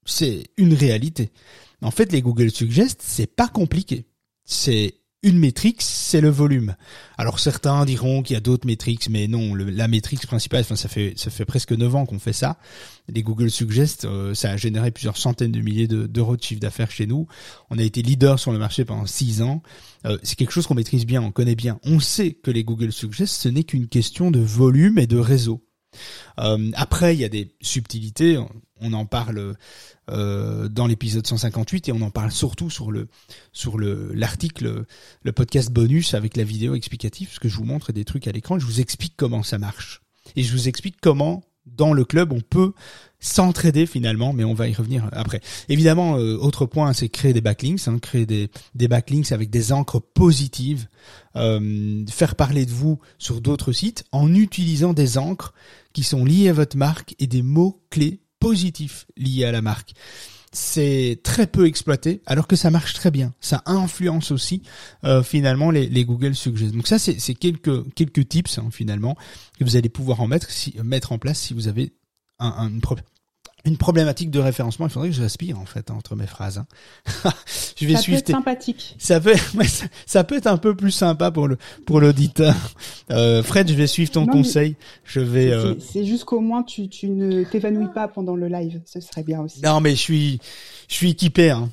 C'est une réalité. En fait, les Google Suggest, c'est pas compliqué. C'est une métrique, c'est le volume. Alors certains diront qu'il y a d'autres métriques, mais non, la métrique principale, enfin ça fait ça fait presque 9 ans qu'on fait ça. Les Google Suggest, euh, ça a généré plusieurs centaines de milliers d'euros de, chiffre d'affaires chez nous. On a été leader sur le marché pendant 6 ans. Euh, c'est quelque chose qu'on maîtrise bien, on connaît bien. On sait que les Google Suggest, ce n'est qu'une question de volume et de réseau. Euh, après, il y a des subtilités. On en parle euh, dans l'épisode 158 et on en parle surtout sur le sur le l'article, le podcast bonus avec la vidéo explicative, parce que je vous montre des trucs à l'écran. Je vous explique comment ça marche et je vous explique comment dans le club on peut s'entraider finalement, mais on va y revenir après. Évidemment, euh, autre point, c'est créer des backlinks, hein, créer des, des backlinks avec des encres positives, euh, faire parler de vous sur d'autres sites en utilisant des encres qui sont liées à votre marque et des mots clés positifs liés à la marque. C'est très peu exploité, alors que ça marche très bien. Ça influence aussi euh, finalement les, les, Google Suggest. Donc ça, c'est quelques quelques tips hein, finalement que vous allez pouvoir en mettre si, mettre en place si vous avez un, un, une problématique de référencement. Il faudrait que je respire en fait entre mes phrases. Hein. je vais ça suivre. Peut être sympathique. Ça peut, ça, peut être un peu plus sympa pour le pour l'auditeur. Euh, Fred, je vais suivre ton conseil. Je vais. Euh... C'est juste qu'au moins tu tu ne t'évanouis pas pendant le live. Ce serait bien aussi. Non, mais je suis je suis équipé. Hein.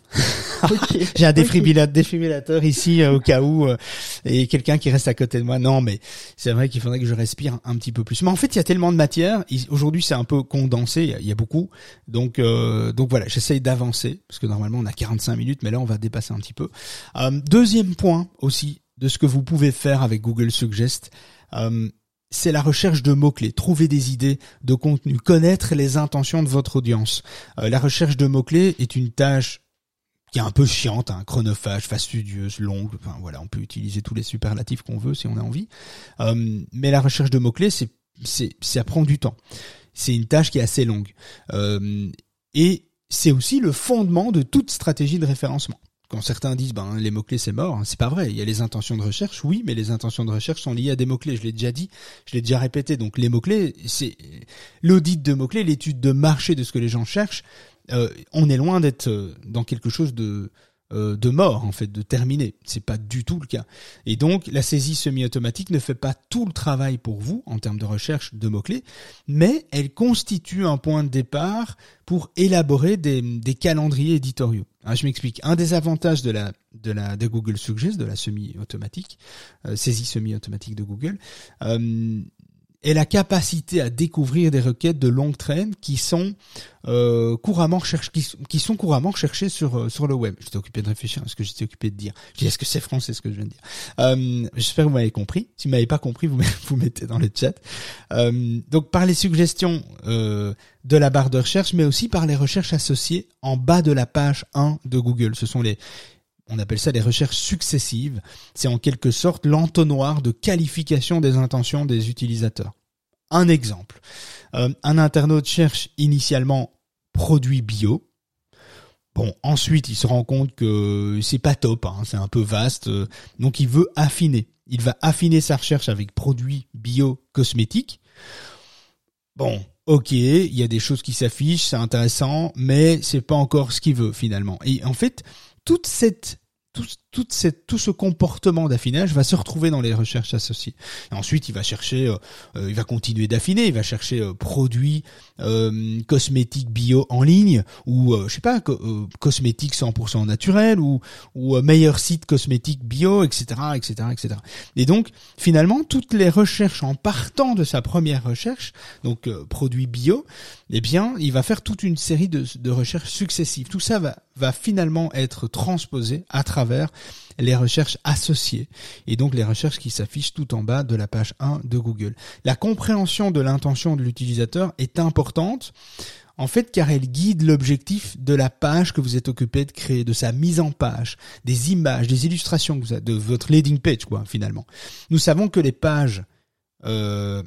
J'ai un défibrillateur, défibrillateur ici euh, au cas où euh, et quelqu'un qui reste à côté de moi. Non, mais c'est vrai qu'il faudrait que je respire un petit peu plus. Mais en fait, il y a tellement de matière. Aujourd'hui, c'est un peu condensé. Il y a, beaucoup. Donc, euh, donc voilà, j'essaye d'avancer parce que normalement on a 45 minutes, mais là on va dépasser un petit peu. deuxième point aussi de ce que vous pouvez faire avec Google Suggest c'est la recherche de mots-clés, trouver des idées de contenu, connaître les intentions de votre audience. la recherche de mots-clés est une tâche qui est un peu chiante, hein, chronophage, fastidieuse, longue. Enfin voilà, on peut utiliser tous les superlatifs qu'on veut si on a envie. Euh, mais la recherche de mots clés, c'est c'est ça prend du temps. C'est une tâche qui est assez longue euh, et c'est aussi le fondement de toute stratégie de référencement. Quand certains disent ben les mots clés c'est mort, hein, c'est pas vrai. Il y a les intentions de recherche, oui, mais les intentions de recherche sont liées à des mots clés. Je l'ai déjà dit, je l'ai déjà répété. Donc les mots clés, c'est l'audit de mots clés, l'étude de marché de ce que les gens cherchent euh, on est loin d'être euh, dans quelque chose de euh, de mort en fait, de terminé. C'est pas du tout le cas. Et donc la saisie semi-automatique ne fait pas tout le travail pour vous en termes de recherche de mots-clés, mais elle constitue un point de départ pour élaborer des, des calendriers éditoriaux. Ah, je m'explique. Un des avantages de la de la de Google Suggest, de la semi-automatique, saisie semi-automatique de Google, et la capacité à découvrir des requêtes de longue traîne qui sont euh, couramment cherchées, qui, sont couramment recherchées sur euh, sur le web. J'étais occupé de réfléchir à ce que j'étais occupé de dire. Je dis est-ce que c'est français ce que je viens de dire? Euh, J'espère que vous m'avez compris. Si vous m'avez pas compris, vous vous mettez dans le chat. Euh, donc par les suggestions euh, de la barre de recherche, mais aussi par les recherches associées en bas de la page 1 de Google. Ce sont les on appelle ça des recherches successives. C'est en quelque sorte l'entonnoir de qualification des intentions des utilisateurs. Un exemple. Euh, un internaute cherche initialement produit bio. Bon, ensuite, il se rend compte que c'est pas top, hein, c'est un peu vaste, euh, donc il veut affiner. Il va affiner sa recherche avec produits bio cosmétiques. Bon, ok, il y a des choses qui s'affichent, c'est intéressant, mais c'est pas encore ce qu'il veut finalement. Et en fait, toute cette tout, toute cette, tout ce comportement d'affinage va se retrouver dans les recherches associées. Et ensuite, il va chercher, euh, euh, il va continuer d'affiner, il va chercher euh, produits cosmétiques bio en ligne ou je sais pas cosmétiques 100% naturels ou ou meilleur site cosmétique bio, etc., etc., etc. Et donc, finalement, toutes les recherches en partant de sa première recherche, donc produits bio, eh bien, il va faire toute une série de, recherches successives. Tout ça va finalement être transposé à travers les recherches associées et donc les recherches qui s'affichent tout en bas de la page 1 de Google. La compréhension de l'intention de l'utilisateur est importante en fait, car elle guide l'objectif de la page que vous êtes occupé de créer, de sa mise en page, des images, des illustrations, que vous de votre landing page, quoi, finalement. Nous savons que les pages, euh,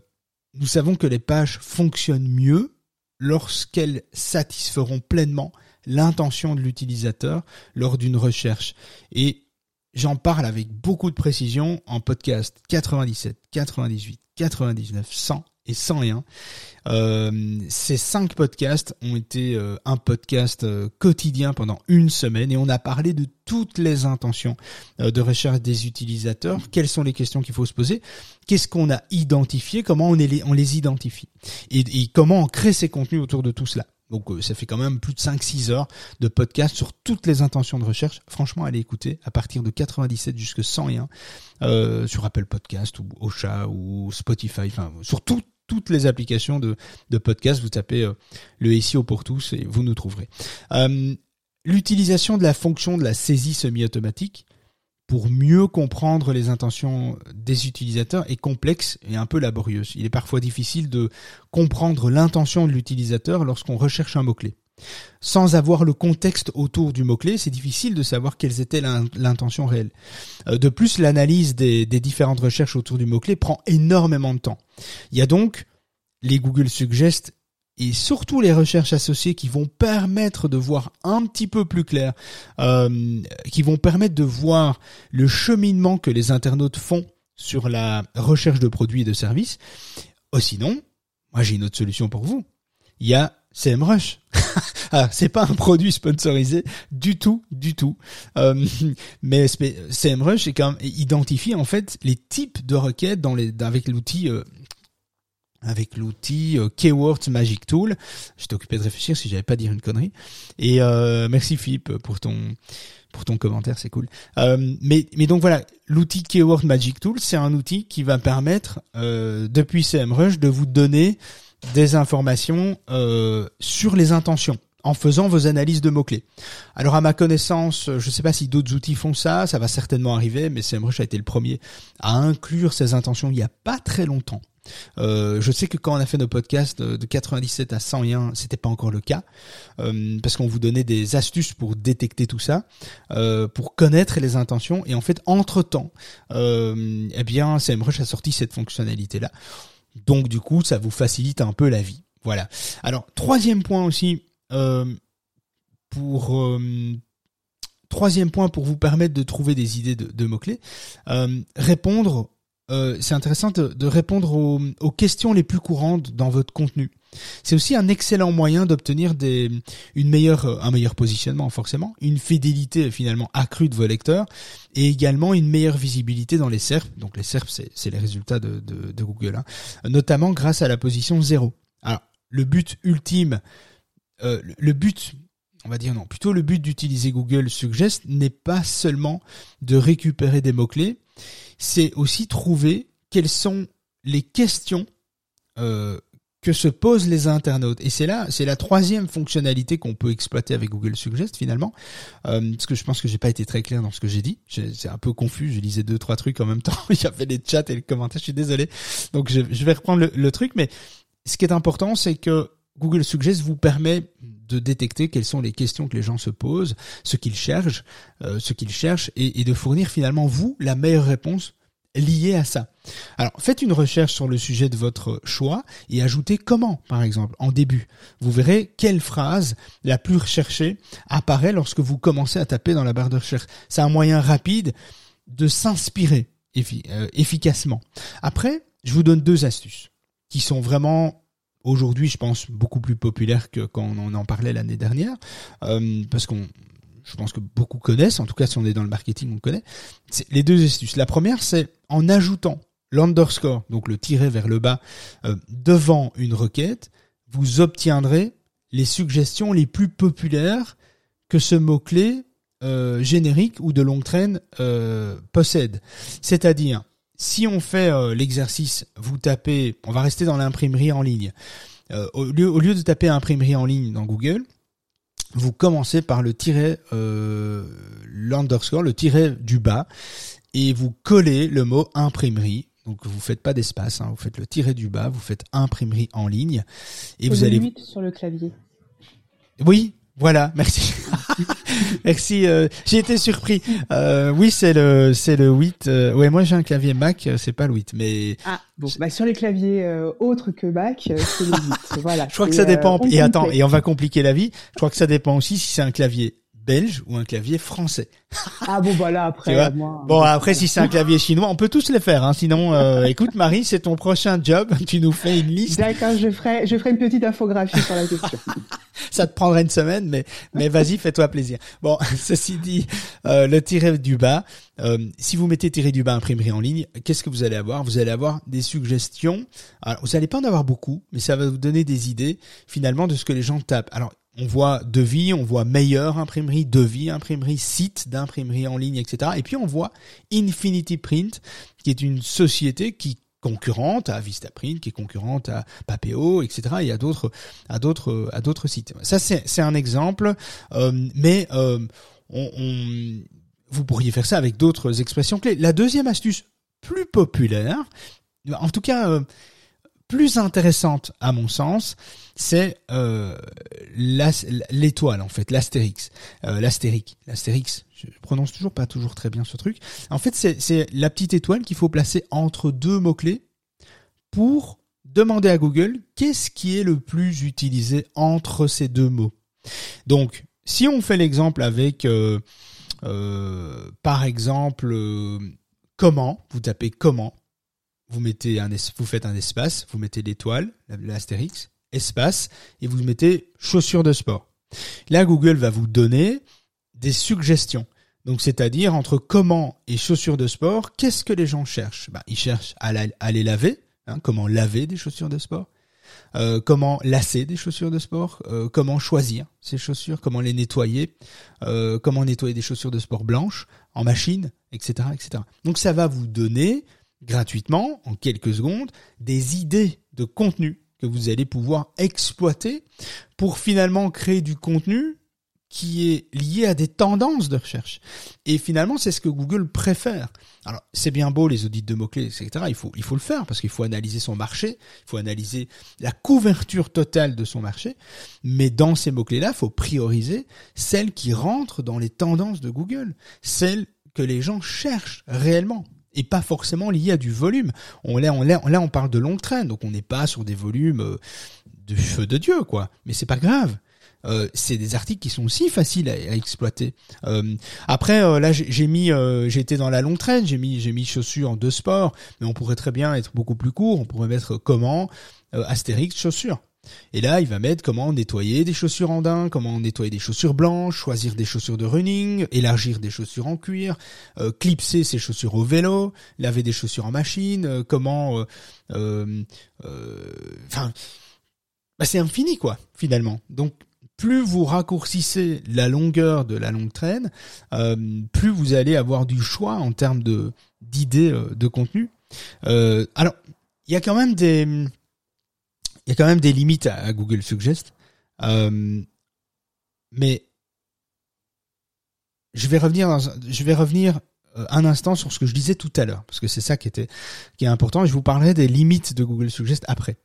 nous savons que les pages fonctionnent mieux lorsqu'elles satisferont pleinement l'intention de l'utilisateur lors d'une recherche. Et j'en parle avec beaucoup de précision en podcast 97, 98, 99, 100 et 101. Euh, ces cinq podcasts ont été euh, un podcast euh, quotidien pendant une semaine et on a parlé de toutes les intentions de recherche des utilisateurs. Quelles sont les questions qu'il faut se poser? Qu'est-ce qu'on a identifié? Comment on, les, on les identifie? Et, et comment on crée ces contenus autour de tout cela? Donc euh, ça fait quand même plus de 5-6 heures de podcast sur toutes les intentions de recherche. Franchement, allez écouter à partir de 97 jusqu'à 101 euh, sur Apple Podcast ou Ocha ou Spotify, enfin sur toutes les applications de, podcast. Vous tapez euh, le SEO pour tous et vous nous trouverez. Euh, l'utilisation de la fonction de la saisie semi-automatique pour mieux comprendre les intentions des utilisateurs est complexe et un peu laborieuse. Il est parfois difficile de comprendre l'intention de l'utilisateur lorsqu'on recherche un mot-clé. Sans avoir le contexte autour du mot-clé, c'est difficile de savoir quelles étaient l'intention réelle. Euh, de plus, l'analyse des, différentes recherches autour du mot-clé prend énormément de temps. Il y a donc les Google Suggest et surtout les recherches associées qui vont permettre de voir un petit peu plus clair, euh, qui vont permettre de voir le cheminement que les internautes font sur la recherche de produits et de services. Oh, sinon, moi j'ai une autre solution pour vous. Il y a CMrush. ah, c'est pas un produit sponsorisé du tout, du tout. Euh, mais CMrush est quand même identifie en fait les types de requêtes dans les avec l'outil euh, avec l'outil euh, Keywords Magic Tool. J'étais occupé de réfléchir si j'avais pas dire une connerie. Et euh, merci Philippe pour ton pour ton commentaire, c'est cool. Euh, mais mais donc voilà, l'outil Keyword Magic Tool, c'est un outil qui va permettre euh, depuis CMrush de vous donner des informations euh, sur les intentions en faisant vos analyses de mots-clés. Alors à ma connaissance, je ne sais pas si d'autres outils font ça, ça va certainement arriver, mais CMrush a été le premier à inclure ces intentions il y a pas très longtemps. Euh, je sais que quand on a fait nos podcasts de 97 à 101, c'était pas encore le cas, euh, parce qu'on vous donnait des astuces pour détecter tout ça, euh, pour connaître les intentions. Et en fait, entre temps, eh bien, SEMrush a sorti cette fonctionnalité là. Donc du coup, ça vous facilite un peu la vie. Voilà. Alors troisième point aussi pour troisième point pour vous permettre de trouver des idées de, mots clés, répondre euh, c'est intéressant de, répondre aux, questions les plus courantes dans votre contenu. C'est aussi un excellent moyen d'obtenir une meilleure, un meilleur positionnement forcément, une fidélité finalement accrue de vos lecteurs et également une meilleure visibilité dans les SERP. Donc les SERP, c'est les résultats de, de, Google, hein. notamment grâce à la position 0. Alors le but ultime, euh, le but on va dire non, plutôt le but d'utiliser Google Suggest n'est pas seulement de récupérer des mots-clés, c'est aussi trouver quelles sont les questions euh, que se posent les internautes. Et c'est là, c'est la troisième fonctionnalité qu'on peut exploiter avec Google Suggest finalement, euh, parce que je pense que j'ai pas été très clair dans ce que j'ai dit. C'est un peu confus. Je lisais deux trois trucs en même temps. Il y avait les chats et les commentaires. Je suis désolé. Donc je, vais reprendre le, truc, mais ce qui est important, c'est que Google Suggest vous permet de détecter quelles sont les questions que les gens se posent, ce qu'ils cherchent, euh, ce qu'ils cherchent, et, de fournir finalement vous la meilleure réponse liée à ça. Alors, faites une recherche sur le sujet de votre choix et ajoutez comment, par exemple, en début. Vous verrez quelle phrase la plus recherchée apparaît lorsque vous commencez à taper dans la barre de recherche. C'est un moyen rapide de s'inspirer euh, efficacement. Après, je vous donne deux astuces qui sont vraiment aujourd'hui, je pense, beaucoup plus populaire que quand on en parlait l'année dernière, euh, parce qu'on je pense que beaucoup connaissent, en tout cas si on est dans le marketing, on connaît. C'est les deux astuces. La première, c'est en ajoutant l'underscore, donc le tiret vers le bas, euh, devant une requête, vous obtiendrez les suggestions les plus populaires que ce mot-clé euh, générique ou de longue traîne euh, possède. C'est-à-dire, si on fait l'exercice, vous tapez, on va rester dans l'imprimerie en ligne. au, lieu, au lieu de taper imprimerie en ligne dans Google, vous commencez par le tiret, l'underscore, le tiret du bas, et vous collez le mot imprimerie donc vous faites pas d'espace, hein, vous faites le tiret du bas, vous faites imprimerie en ligne et vous allez sur le clavier. Oui, voilà, merci. merci, euh, j'ai été surpris. Euh, oui, c'est le c'est le 8. Euh, ouais, moi j'ai un clavier Mac, euh, c'est pas le 8, mais Ah, bon, bah sur les claviers autres que Mac, c'est le 8. voilà. Je crois que ça dépend et attends, et on va compliquer la vie. Je crois que ça dépend aussi si c'est un clavier belge ou un clavier français. Ah bon voilà après moi, bon après si c'est un clavier chinois on peut tous les faire hein. sinon euh, écoute Marie c'est ton prochain job tu nous fais une liste. D'accord je ferai je ferai une petite infographie sur la question. Ça te prendrait une semaine mais mais vas-y fais-toi plaisir. Bon ceci dit euh, le tiret du bas euh, si vous mettez tirer du bas imprimerie en ligne qu'est-ce que vous allez avoir? Vous allez avoir des suggestions alors vous allez pas en avoir beaucoup mais ça va vous donner des idées finalement de ce que les gens tapent. Alors on voit devis, on voit meilleure imprimerie, devis, imprimerie, site d'imprimerie en ligne, etc. Et puis on voit Infinity Print, qui est une société qui concurrente à Vistaprint, qui est concurrente à Papeo, etc. Et à d'autres, à d'autres, à d'autres sites. Ça c'est, un exemple, euh, mais euh, on, vous pourriez faire ça avec d'autres expressions clés. La deuxième astuce plus populaire, en tout cas euh, plus intéressante à mon sens, c'est euh, l'étoile en fait, l'astérix, euh, l'astérique, l'astérix. Je prononce toujours pas toujours très bien ce truc. En fait, c'est la petite étoile qu'il faut placer entre deux mots clés pour demander à Google qu'est-ce qui est le plus utilisé entre ces deux mots. Donc, si on fait l'exemple avec, euh, euh par exemple, comment, vous tapez comment, vous mettez un vous faites un espace, vous mettez l'étoile, l'astérix, espace, et vous mettez chaussures de sport. Là, Google va vous donner des suggestions. Donc, c'est-à-dire entre comment et chaussures de sport, qu'est-ce que les gens cherchent? Bah, Ils cherchent à, les laver, hein, comment laver des chaussures de sport, euh, comment lasser des chaussures de sport, euh, comment choisir ces chaussures, comment les nettoyer, euh, comment nettoyer des chaussures de sport blanches en machine, etc., etc. Donc, ça va vous donner gratuitement, en quelques secondes, des idées de contenu que vous allez pouvoir exploiter pour finalement créer du contenu qui est lié à des tendances de recherche. Et finalement, c'est ce que Google préfère. Alors, c'est bien beau les audits de mots-clés, etc. Il faut, il faut le faire parce qu'il faut analyser son marché, il faut analyser la couverture totale de son marché. Mais dans ces mots-clés-là, il faut prioriser celles qui rentrent dans les tendances de Google, celles que les gens cherchent réellement et pas forcément lié à du volume. On là, on, là, on parle de longue traîne, donc on n'est pas sur des volumes euh, de feu de Dieu, quoi. Mais c'est pas grave. Euh, c'est des articles qui sont aussi faciles à, exploiter. Euh, après, là, j'ai mis, j'ai été dans la longue traîne, j'ai mis, j'ai mis chaussures de sport, mais on pourrait très bien être beaucoup plus court. On pourrait mettre comment Astérix chaussures. Et là, il va mettre comment nettoyer des chaussures en daim, comment nettoyer des chaussures blanches, choisir des chaussures de running, élargir des chaussures en cuir, euh, clipser ses chaussures au vélo, laver des chaussures en machine, euh, comment... Euh, enfin, bah c'est infini quoi, finalement. Donc, plus vous raccourcissez la longueur de la longue traîne, plus vous allez avoir du choix en termes de d'idées de contenu. alors, il y a quand même des il y a quand même des limites à, Google Suggest. Euh, mais je vais revenir, je vais revenir euh, un instant sur ce que je disais tout à l'heure, parce que c'est ça qui était qui est important. Je vous parlerai des limites de Google Suggest après.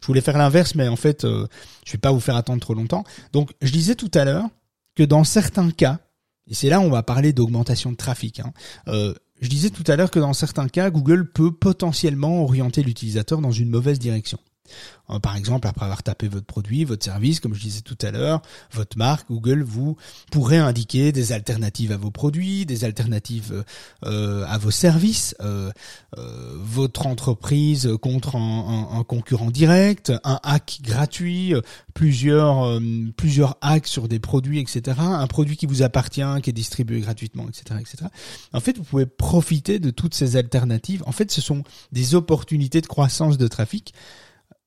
Je voulais faire l'inverse, mais en fait, euh, je vais pas vous faire attendre trop longtemps. Donc, je disais tout à l'heure que dans certains cas, et c'est là où on va parler d'augmentation de trafic. Hein, euh, je disais tout à l'heure que dans certains cas, Google peut potentiellement orienter l'utilisateur dans une mauvaise direction. Euh, par exemple, après avoir tapé votre produit, votre service, comme je disais tout à l'heure, votre marque, Google vous pourrait indiquer des alternatives à vos produits, des alternatives euh, à vos services, euh, votre entreprise contre un, concurrent direct, un hack gratuit, plusieurs plusieurs hacks sur des produits, etc. Un produit qui vous appartient, qui est distribué gratuitement, etc., etc. En fait, vous pouvez profiter de toutes ces alternatives. En fait, ce sont des opportunités de croissance de trafic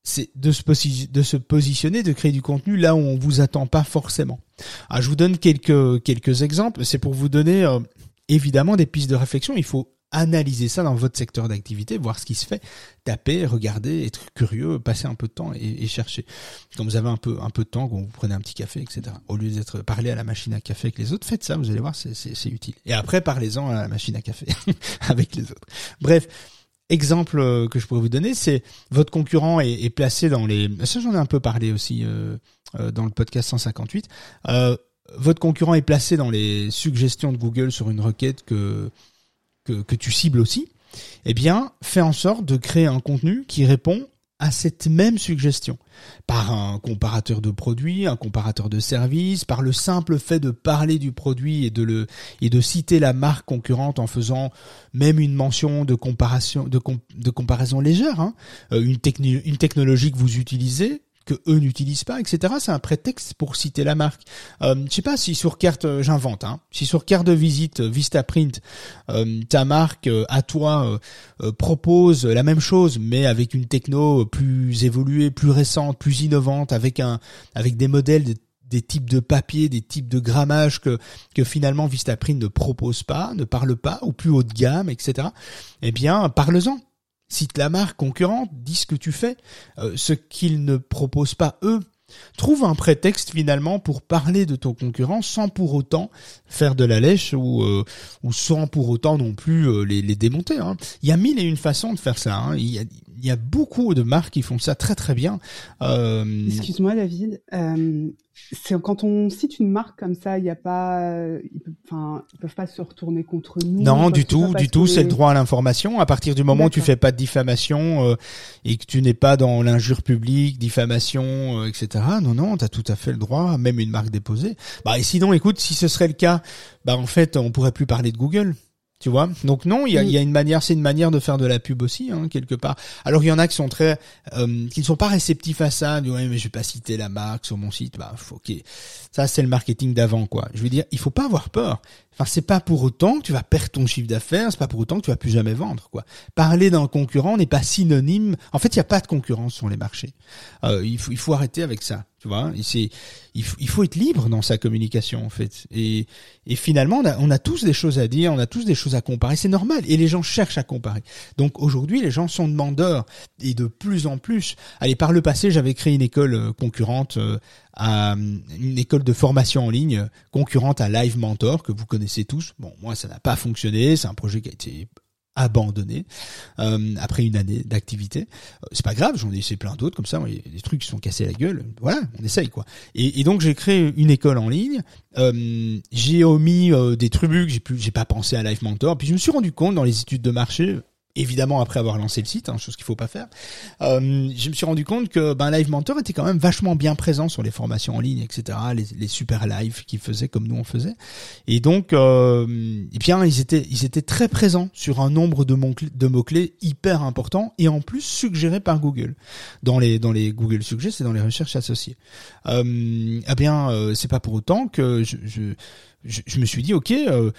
c'est de se, positionner, de créer du contenu là où on vous attend pas forcément. Ah, je vous donne quelques quelques exemples. C'est pour vous donner euh, évidemment des pistes de réflexion. Il faut analyser ça dans votre secteur d'activité, voir ce qui se fait, taper, regarder, être curieux, passer un peu de temps et, chercher. Quand vous avez un peu un peu de temps, quand vous prenez un petit café, etc. Au lieu d'être parler à la machine à café avec les autres, faites ça. Vous allez voir, c'est utile. Et après, parlez-en à la machine à café avec les autres. Bref exemple euh, que je pourrais vous donner, c'est votre concurrent est, placé dans les. Ça, j'en ai un peu parlé aussi euh, euh dans le podcast 158. Euh, votre concurrent est placé dans les suggestions de Google sur une requête que que, que tu cibles aussi. Eh bien, fais en sorte de créer un contenu qui répond à cette même suggestion par un comparateur de produits, un comparateur de services, par le simple fait de parler du produit et de le et de citer la marque concurrente en faisant même une mention de comparaison de, comparaison légère, hein. Euh, une technologie que vous utilisez, que eux n'utilisent pas, etc. C'est un prétexte pour citer la marque. Euh, je sais pas si sur carte, euh, j'invente, hein, si sur carte de visite euh, Vistaprint, euh, ta marque euh, à toi propose la même chose, mais avec une techno plus évoluée, plus récente, plus innovante, avec un, avec des modèles des types de papier, des types de grammage que, que finalement Vistaprint ne propose pas, ne parle pas, ou plus haut de gamme, etc. Eh bien, parle-en cite la marque concurrente, dis ce que tu fais, euh, ce qu'ils ne proposent pas eux. Trouve un prétexte finalement pour parler de ton concurrent sans pour autant faire de la lèche ou, euh, ou sans pour autant non plus euh, les, les, démonter. Hein. Il y a mille et une façons de faire ça. Hein. Il, y a, il, y a, beaucoup de marques qui font ça très très bien. Excuse-moi David, c'est quand on cite une marque comme ça, il n'y a pas, enfin, ils peuvent pas se retourner contre nous. Non, du tout, du tout. C'est le droit à l'information. À partir du moment où tu fais pas de diffamation euh, et que tu n'es pas dans l'injure publique, diffamation, euh, etc. Non, non, tu as tout à fait le droit, même une marque déposée. Bah et sinon, écoute, si ce serait le cas, bah en fait, on pourrait plus parler de Google. Tu vois? Donc non, il y a, y a, une manière, c'est une manière de faire de la pub aussi, hein, quelque part. Alors il y en a qui sont très, euh, qui ne sont pas réceptifs à ça. Du ouais, mais je vais pas citer la marque sur mon site. Bah, ok, ça c'est le marketing d'avant, quoi. Je veux dire, il faut pas avoir peur. Enfin, c'est pas pour autant que tu vas perdre ton chiffre d'affaires. C'est pas pour autant que tu vas plus jamais vendre, quoi. Parler d'un concurrent n'est pas synonyme. En fait, il y a pas de concurrence sur les marchés. Euh, il faut, il faut arrêter avec ça. Tu vois, c'est il, faut être libre dans sa communication en fait. Et, finalement, on a, on a tous des choses à dire, on a tous des choses à comparer. C'est normal. Et les gens cherchent à comparer. Donc aujourd'hui, les gens sont demandeurs et de plus en plus. Allez, par le passé, j'avais créé une école euh, concurrente euh, à une école de formation en ligne concurrente à Live Mentor que vous connaissez tous. Bon, moi, ça n'a pas fonctionné. C'est un projet qui a été abandonné euh, après une année d'activité. Euh, c'est pas grave, j'en ai essayé plein d'autres comme ça, des trucs qui sont cassés la gueule. Voilà, on essaye quoi. Et, donc j'ai créé une école en ligne. Euh, j'ai omis des trucs, j'ai j'ai pas pensé à Life Mentor. Puis je me suis rendu compte dans les études de marché, évidemment après avoir lancé le site, hein, chose qu'il faut pas faire, euh, je me suis rendu compte que ben, Live Mentor était quand même vachement bien présent sur les formations en ligne, etc., les, les super lives qu'ils faisaient comme nous on faisait, et donc euh, et eh bien ils étaient ils étaient très présents sur un nombre de, de mots clés hyper importants et en plus suggérés par Google dans les dans les Google Suggest, c'est dans les recherches associées. Euh, eh bien euh, c'est pas pour autant que je, je je, je me suis dit ok euh,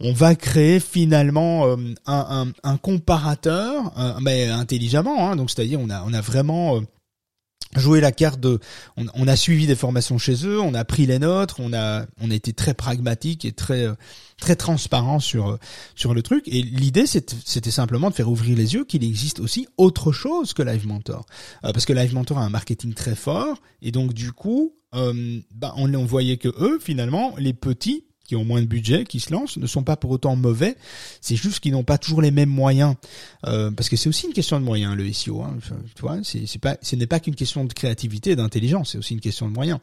on va créer finalement euh, un, un, un, comparateur, mais intelligemment. Hein, donc c'est-à-dire on a on a vraiment euh, joué la carte de, on, a suivi des formations chez eux, on a pris les nôtres, on a on a été très pragmatique et très euh, très transparent sur sur le truc. Et l'idée c'était simplement de faire ouvrir les yeux qu'il existe aussi autre chose que Live Mentor, parce que Live Mentor a un marketing très fort et donc du coup, bah, on, on voyait que eux finalement les petits qui ont moins de budget, qui se lancent, ne sont pas pour autant mauvais. C'est juste qu'ils n'ont pas toujours les mêmes moyens, euh, parce que c'est aussi une question de moyens le SEO. Hein, tu vois, c'est, c'est pas, ce n'est pas qu'une question de créativité et d'intelligence, c'est aussi une question de moyens.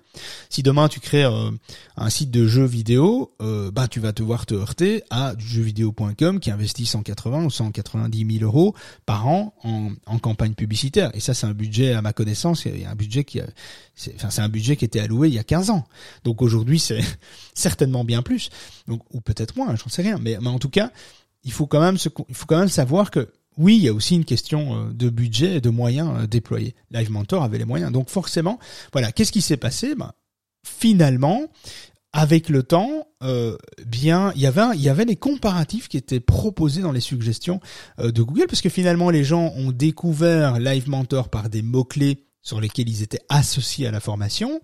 Si demain tu crées euh, un site de jeux vidéo, euh, ben tu vas devoir te heurter à jeuxvideo.com qui investit 180 ou 190 000 euros par an en, en campagne publicitaire. Et ça, c'est un budget, à ma connaissance, il un budget qui, c'est, enfin, c'est un budget qui était alloué il y a 15 ans. Donc aujourd'hui, c'est certainement bien plus. Donc, ou peut-être moins, j'en sais rien. Mais, mais en tout cas, il faut quand même il faut quand même savoir que oui, il y a aussi une question euh, de budget et de moyens euh, déployés. Live Mentor avait les moyens. Donc forcément, voilà, qu'est-ce qui s'est passé? Ben, Finalement, avec le temps, euh, bien, il y avait il y avait des comparatifs qui étaient proposés dans les suggestions de Google parce que finalement les gens ont découvert Live Mentor par des mots clés sur lesquels ils étaient associés à la formation.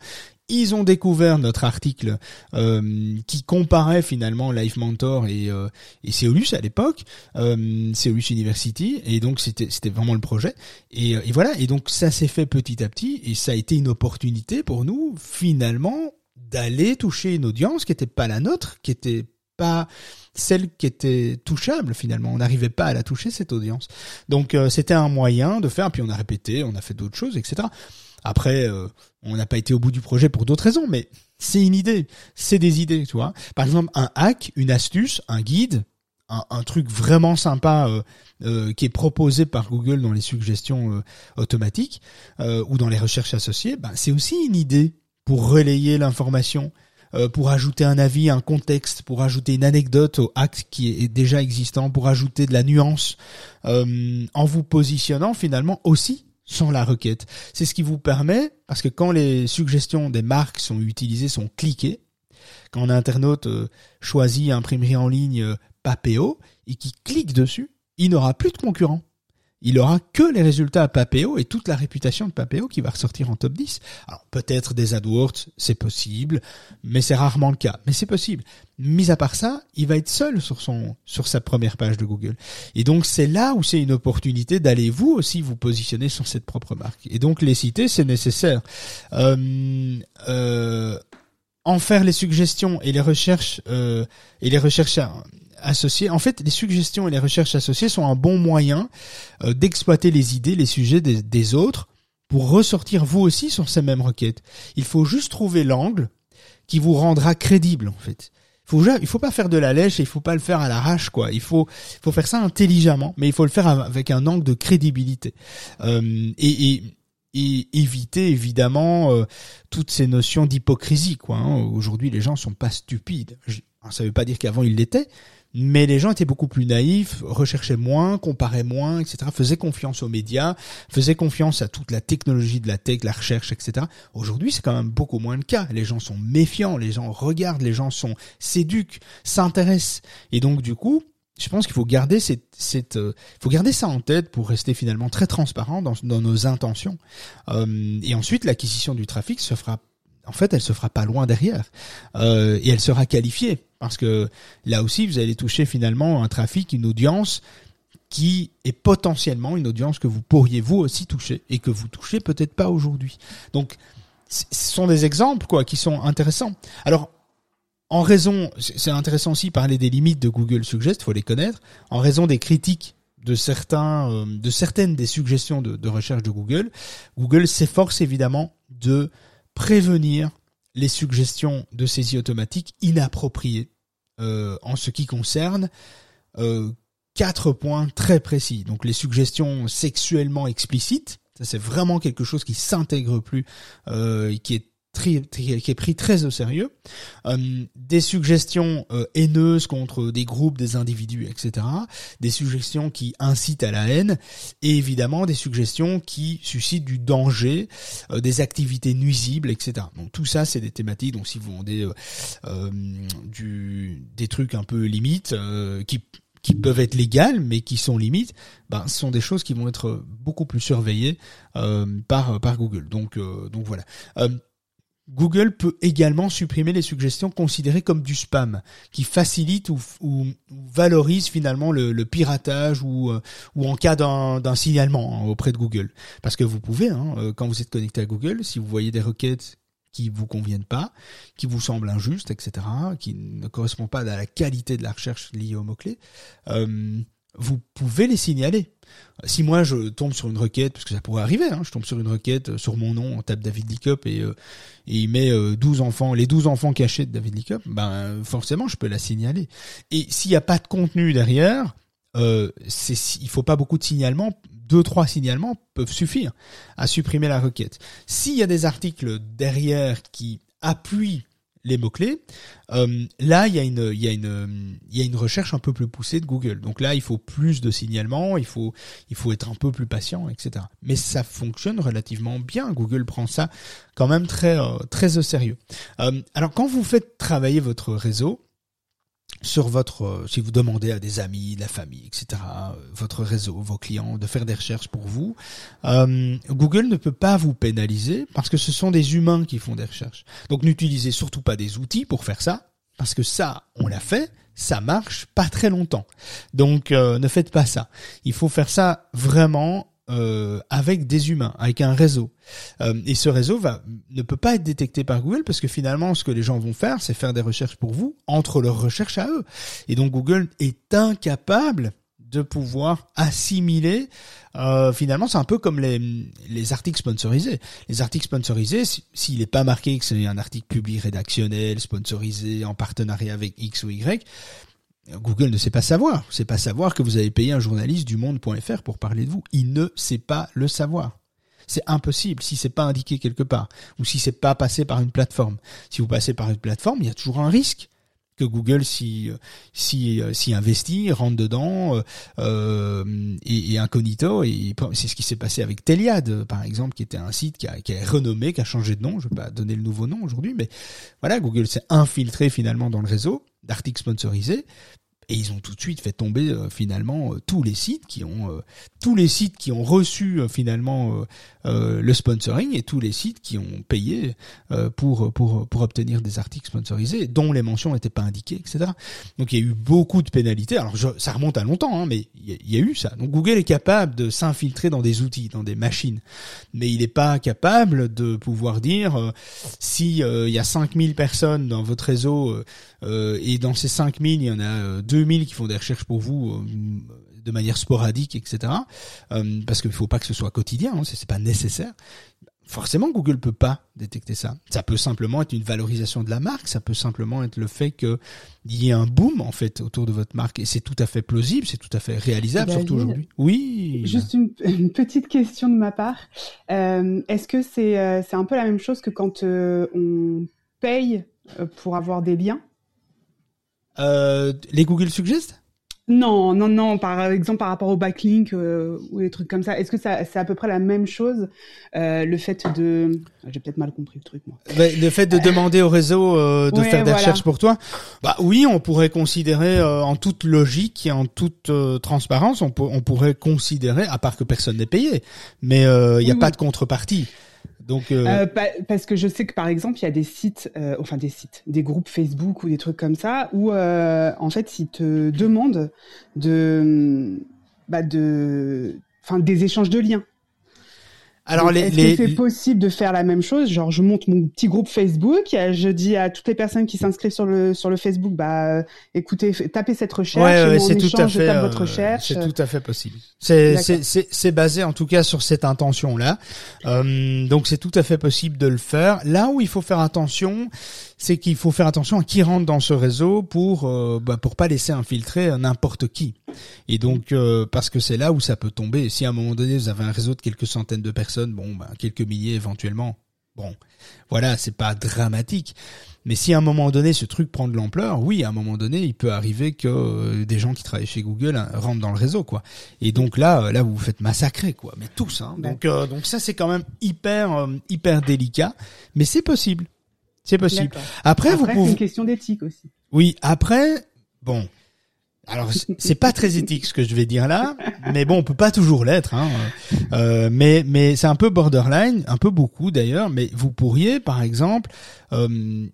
Ils ont découvert notre article euh, qui comparait finalement Life Mentor et, euh, et à l'époque, euh, University, et donc c'était c'était vraiment le projet. Et, euh, et voilà, et donc ça s'est fait petit à petit, et ça a été une opportunité pour nous finalement d'aller toucher une audience qui n'était pas la nôtre, qui était pas celle qui était touchable finalement. On n'arrivait pas à la toucher cette audience. Donc euh, c'était un moyen de faire. Puis on a répété, on a fait d'autres choses, etc. Après, euh, on n'a pas été au bout du projet pour d'autres raisons, mais c'est une idée, c'est des idées, tu vois. Par exemple, un hack, une astuce, un guide, un, truc vraiment sympa euh, qui est proposé par Google dans les suggestions automatiques ou dans les recherches associées, ben, c'est aussi une idée pour relayer l'information. Euh, pour ajouter un avis, un contexte, pour ajouter une anecdote au acte qui est déjà existant, pour ajouter de la nuance, euh, en vous positionnant finalement aussi sans la requête. C'est ce qui vous permet, parce que quand les suggestions des marques sont utilisées, sont cliquées, quand un internaute euh, choisit imprimerie en ligne Papéo et qui clique dessus, il n'aura plus de concurrents il aura que les résultats à Papéo et toute la réputation de Papéo qui va ressortir en top 10. Alors peut-être des AdWords, c'est possible, mais c'est rarement le cas. Mais c'est possible. Mis à part ça, il va être seul sur son sur sa première page de Google. Et donc c'est là où c'est une opportunité d'aller vous aussi vous positionner sur cette propre marque. Et donc les citer, c'est nécessaire. Euh, euh, en faire les suggestions et les recherches euh, et les recherches associés. En fait, les suggestions et les recherches associées sont un bon moyen euh, d'exploiter les idées, les sujets des, autres pour ressortir vous aussi sur ces mêmes requêtes. Il faut juste trouver l'angle qui vous rendra crédible en fait. Il faut, il faut pas faire de la lèche et il faut pas le faire à l'arrache quoi. Il faut, faut faire ça intelligemment, mais il faut le faire avec un angle de crédibilité euh, et, et et éviter évidemment euh, toutes ces notions d'hypocrisie quoi. Hein. Aujourd'hui, les gens sont pas stupides. Ça veut pas dire qu'avant ils l'étaient, mais les gens étaient beaucoup plus naïfs, recherchaient moins, comparaient moins, etc., faisaient confiance aux médias, faisaient confiance à toute la technologie de la tech, la recherche, etc. Aujourd'hui, c'est quand même beaucoup moins le cas. Les gens sont méfiants, les gens regardent, les gens sont s'éduquent, s'intéressent. Et donc, du coup, je pense qu'il faut garder cette, cette euh, faut garder ça en tête pour rester finalement très transparent dans, dans nos intentions. Euh, et ensuite, l'acquisition du trafic se fera en fait, elle se fera pas loin derrière euh, et elle sera qualifiée parce que là aussi, vous allez toucher finalement un trafic, une audience qui est potentiellement une audience que vous pourriez vous aussi toucher et que vous touchez peut-être pas aujourd'hui. Donc, ce sont des exemples quoi qui sont intéressants. Alors, en raison, c'est intéressant aussi parler des limites de Google Suggest, faut les connaître. En raison des critiques de certains, euh, de certaines des suggestions de, de recherche de Google, Google s'efforce évidemment de prévenir les suggestions de saisie automatique inappropriées euh, en ce qui concerne euh, quatre points très précis. Donc les suggestions sexuellement explicites, ça c'est vraiment quelque chose qui s'intègre plus, euh, qui est qui est pris très au sérieux, euh, des suggestions euh, haineuses contre des groupes, des individus, etc., des suggestions qui incitent à la haine, et évidemment des suggestions qui suscitent du danger, euh, des activités nuisibles, etc. Donc tout ça, c'est des thématiques. Donc si vous vendez du, des trucs un peu limites, qui qui peuvent être légales mais qui sont limites, ben ce sont des choses qui vont être beaucoup plus surveillées par par Google. Donc donc voilà. Google peut également supprimer les suggestions considérées comme du spam, qui facilite ou, ou, valorise finalement le, le piratage ou, euh, ou en cas d'un signalement hein, auprès de Google. Parce que vous pouvez, hein, euh, quand vous êtes connecté à Google, si vous voyez des requêtes qui vous conviennent pas, qui vous semblent injustes, etc., qui ne correspondent pas à la qualité de la recherche liée aux mots-clés, euh, vous pouvez les signaler. Si moi je tombe sur une requête, parce que ça pourrait arriver, hein, je tombe sur une requête euh, sur mon nom, on tape David Lickup et, euh, il met 12 enfants, les 12 enfants cachés de David Lickup, ben forcément je peux la signaler. Et s'il n'y a pas de contenu derrière, euh, il faut pas beaucoup de signalements, deux trois signalements peuvent suffire à supprimer la requête. S'il y a des articles derrière qui appuient les mots-clés, euh, là il y a une il y a une il y a une recherche un peu plus poussée de Google. Donc là il faut plus de signalements, il faut il faut être un peu plus patient, etc. Mais ça fonctionne relativement bien. Google prend ça quand même très euh, très au sérieux. Euh, alors quand vous faites travailler votre réseau, sur votre, euh, si vous demandez à des amis, de la famille, etc., euh, votre réseau, vos clients, de faire des recherches pour vous, euh, Google ne peut pas vous pénaliser parce que ce sont des humains qui font des recherches. Donc n'utilisez surtout pas des outils pour faire ça, parce que ça, on l'a fait, ça marche pas très longtemps. Donc ne faites pas ça. Il faut faire ça vraiment euh, avec des humains, avec un réseau. Euh, et ce réseau va ne peut pas être détecté par Google parce que finalement, ce que les gens vont faire, c'est faire des recherches pour vous entre leurs recherches à eux. Et donc Google est incapable de pouvoir assimiler. Euh, finalement, c'est un peu comme les, les articles sponsorisés. Les articles sponsorisés, s'il n'est pas marqué que c'est un article public rédactionnel, sponsorisé, en partenariat avec X ou Y, Google ne sait pas savoir. C'est pas savoir que vous avez payé un journaliste du monde.fr pour parler de vous. Il ne sait pas le savoir. C'est impossible si c'est pas indiqué quelque part ou si c'est pas passé par une plateforme. Si vous passez par une plateforme, il y a toujours un risque que Google s'y si, si investit, rentre dedans euh, euh et, incognito. C'est ce qui s'est passé avec Teliad, par exemple, qui était un site qui a, renommé, qui a changé de nom. Je vais pas donner le nouveau nom aujourd'hui, mais voilà, Google s'est infiltré finalement dans le réseau d'articles sponsorisés et ils ont tout de suite fait tomber euh, finalement euh, tous les sites qui ont euh, tous les sites qui ont reçu finalement le sponsoring et tous les sites qui ont payé pour pour pour obtenir des articles sponsorisés dont les mentions n'étaient pas indiquées etc donc il y a eu beaucoup de pénalités. Alors ça remonte à longtemps hein, mais il y, a, eu ça. Donc Google est capable de s'infiltrer dans des outils dans des machines. Mais il n'est pas capable de pouvoir dire si il y a 5000 personnes dans votre réseau et dans ces 5000 il y en a 2000 qui font des recherches pour vous euh, de manière sporadique, etc. Euh, parce qu'il ne faut pas que ce soit quotidien, hein, c'est pas nécessaire. Forcément, Google peut pas détecter ça. Ça peut simplement être une valorisation de la marque, ça peut simplement être le fait qu'il y ait un boom en fait autour de votre marque, et c'est tout à fait plausible, c'est tout à fait réalisable, surtout aujourd'hui. Oui. Juste une, petite question de ma part. Euh, est-ce que c'est c'est un peu la même chose que quand on paye pour avoir des liens? Euh, les Google Suggest non, non, non. Par exemple, par rapport au backlink euh, ou des trucs comme ça, est-ce que ça, c'est à peu près la même chose euh, Le fait de, j'ai peut-être mal compris le truc moi. le fait de demander au réseau de faire des recherches pour toi, bah oui, on pourrait considérer en toute logique et en toute transparence, on, on, pourrait considérer, à part que personne n'est payé, mais il n'y a pas de contrepartie. Donc, euh, euh, parce que je sais que par exemple, il y a des sites, euh, enfin des sites, des groupes Facebook ou des trucs comme ça, où en fait, ils te demandent de, bah de, enfin des échanges de liens. Alors, les, est-ce que c'est possible de faire la même chose? Genre, je monte mon petit groupe Facebook, je dis à toutes les personnes qui s'inscrivent sur le sur le Facebook, bah, écoutez, tapez cette recherche, ouais, c'est tout à fait, votre euh, recherche. C'est tout à fait possible. C'est c'est c'est basé en tout cas sur cette intention là. Euh, donc c'est tout à fait possible de le faire. Là où il faut faire attention, c'est qu'il faut faire attention à qui rentre dans ce réseau pour euh, bah, pour pas laisser infiltrer n'importe qui. Et donc euh, parce que c'est là où ça peut tomber. Si à un moment donné vous avez un réseau de quelques centaines de personnes, bon, bah, quelques milliers éventuellement, bon, voilà, c'est pas dramatique. Mais si à un moment donné ce truc prend de l'ampleur, oui, à un moment donné, il peut arriver que euh, des gens qui travaillent chez Google hein, rentrent dans le réseau, quoi. Et donc là, là, vous vous faites massacrer, quoi. Mais tous, hein. Donc, donc ça, c'est quand même hyper, hyper délicat, mais c'est possible. C'est possible. Après, vous pouvez. C'est une question d'éthique aussi. Oui. Après, bon. Alors c'est pas très éthique ce que je vais dire là, mais bon, on peut pas toujours l'être. Hein. Euh, mais mais c'est un peu borderline, un peu beaucoup d'ailleurs. Mais vous pourriez, par exemple, euh,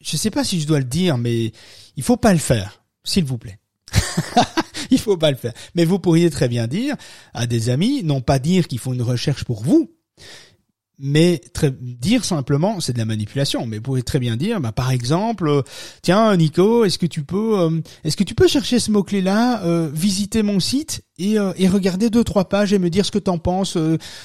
je sais pas si je dois le dire, mais il faut pas le faire, s'il vous plaît. il faut pas le faire. Mais vous pourriez très bien dire à des amis, non pas dire qu'ils font une recherche pour vous, mais dire simplement, c'est de la manipulation. Mais vous pouvez très bien dire, bah, par exemple, euh, tiens Nico, est-ce que tu peux, euh, est-ce que tu peux chercher ce mot clé là, euh, visiter mon site et, et regarder deux trois pages et me dire ce que t'en penses,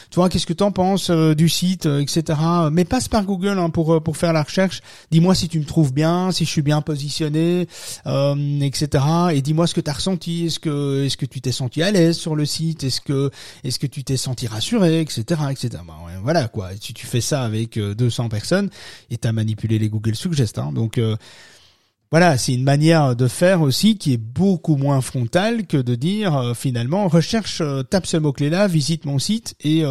tu vois, qu'est-ce que t'en penses du site, etc. Mais passe par Google hein, pour pour faire la recherche. Dis-moi si tu me trouves bien, si je suis bien positionné, etc. Et dis-moi ce que t'as ressenti. Est-ce que est-ce que tu t'es senti à l'aise sur le site? Est-ce que est-ce que tu t'es senti rassuré, etc. etc. Bah, voilà quoi si tu fais ça avec 200 euh, personnes et t'as manipulé les Google Suggest. Hein. Donc euh, voilà, c'est une manière de faire aussi qui est beaucoup moins frontale que de dire euh, finalement recherche, tape ce mot clé là, visite mon site et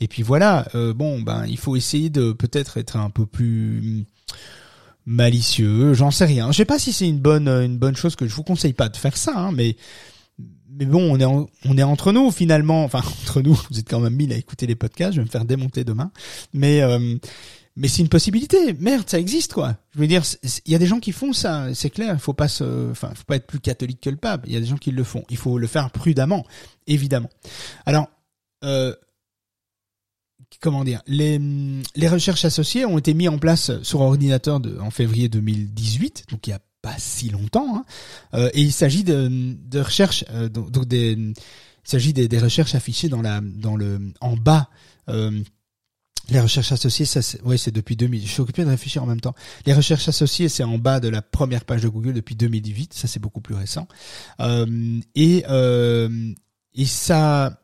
et puis voilà. bon ben il faut essayer de peut-être être un peu plus malicieux, j'en sais rien. Je sais pas si c'est une bonne une bonne chose que je vous conseille pas de faire ça, hein, mais mais bon, on est on est entre nous finalement. Enfin, entre nous, vous êtes quand même mille à écouter les podcasts. Je vais me faire démonter demain. Mais euh, mais c'est une possibilité. Merde, ça existe quoi. Je veux dire, il y a des gens qui font ça. C'est clair. Il faut pas se, enfin, faut pas être plus catholique que le pape. Il y a des gens qui le font. Il faut le faire prudemment, évidemment. Alors. Euh, comment dire, les, les recherches associées ont été mises en place sur ordinateur de, en février 2018, donc il y a pas si longtemps. Hein. Euh, et il s'agit de, de recherches, euh, donc, des, il s'agit des, des, recherches affichées dans la, dans le, en bas. Euh, les recherches associées, ça, c'est, ouais, c'est depuis 2000. Je suis occupé de réfléchir en même temps. Les recherches associées, c'est en bas de la première page de Google depuis 2018. Ça, c'est beaucoup plus récent. Euh, et euh, et ça,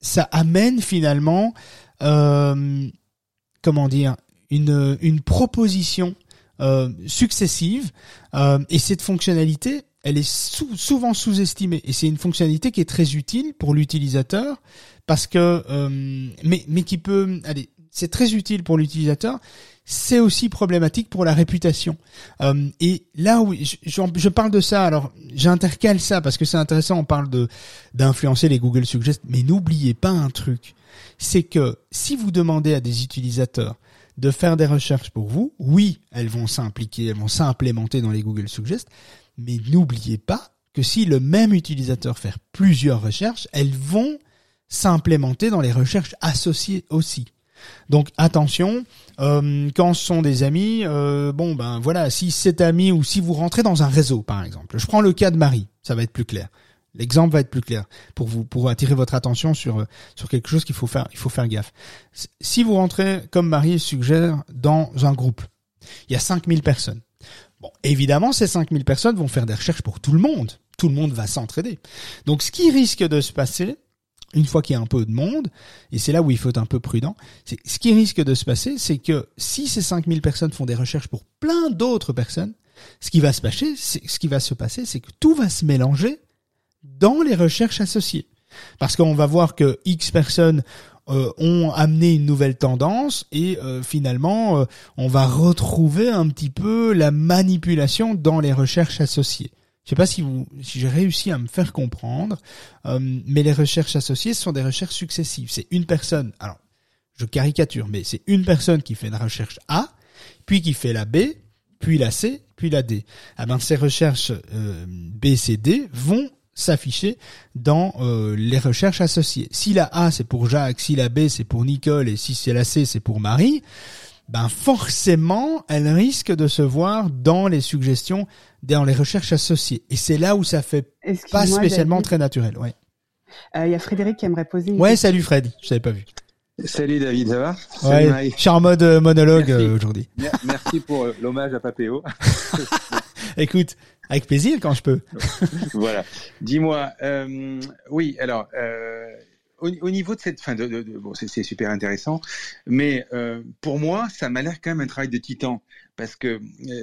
ça amène finalement, euh, comment dire, une une proposition euh, successives. Euh, et cette fonctionnalité, elle est souvent sous-estimée. Et c'est une fonctionnalité qui est très utile pour l'utilisateur parce que, euh, mais, mais qui peut, allez, c'est très utile pour l'utilisateur. C'est aussi problématique pour la réputation. et là où je, je, parle de ça, alors j'intercale ça parce que c'est intéressant. On parle de d'influencer les Google Suggest, mais n'oubliez pas un truc, c'est que si vous demandez à des utilisateurs de faire des recherches pour vous. Oui, elles vont s'impliquer, elles vont s'implémenter dans les Google Suggest, mais n'oubliez pas que si le même utilisateur fait plusieurs recherches, elles vont s'implémenter dans les recherches associées aussi. Donc attention, euh, quand ce sont des amis, euh, bon ben voilà, si cet ami ou si vous rentrez dans un réseau par exemple, je prends le cas de Marie, ça va être plus clair. L'exemple va être plus clair pour vous pour attirer votre attention sur sur quelque chose qu'il faut faire il faut faire gaffe. Si vous rentrez comme Marie suggère dans un groupe, il y a 5000 personnes. Bon, évidemment ces 5000 personnes vont faire des recherches pour tout le monde. Tout le monde va s'entraider. Donc ce qui risque de se passer une fois qu'il y a un peu de monde, et c'est là où il faut être un peu prudent, c'est ce qui risque de se passer, c'est que si ces 5000 personnes font des recherches pour plein d'autres personnes, ce qui va se passer, c'est ce qui va se passer, c'est que tout va se mélanger dans les recherches associées. Parce qu'on va voir que X personnes euh, ont amené une nouvelle tendance et euh, finalement euh, on va retrouver un petit peu la manipulation dans les recherches associées. Je sais pas si vous, si j'ai réussi à me faire comprendre, mais les recherches associées sont des recherches successives. C'est une personne. Alors, je caricature, mais c'est une personne qui fait une recherche A, puis qui fait la B, puis la C, puis la D. Ah ben, ces recherches B, C, D vont s'afficher dans euh, les recherches associées. Si la A c'est pour Jacques, si la B c'est pour Nicole et si c'est la C c'est pour Marie, ben forcément elle risque de se voir dans les suggestions, dans les recherches associées. Et c'est là où ça fait pas spécialement très naturel. Ouais. Il euh, y a Frédéric qui aimerait poser. Une ouais, salut Fred, je t'avais pas vu. Salut David, ça va? Ouais, Je suis en mode euh, monologue aujourd'hui. Merci pour l'hommage à Papéo. Écoute, avec plaisir quand je peux. voilà. Dis-moi, euh, oui, alors, euh, au, niveau de cette fin, de, bon, c'est super intéressant, mais euh, pour moi, ça m'a l'air quand même un travail de titan, parce que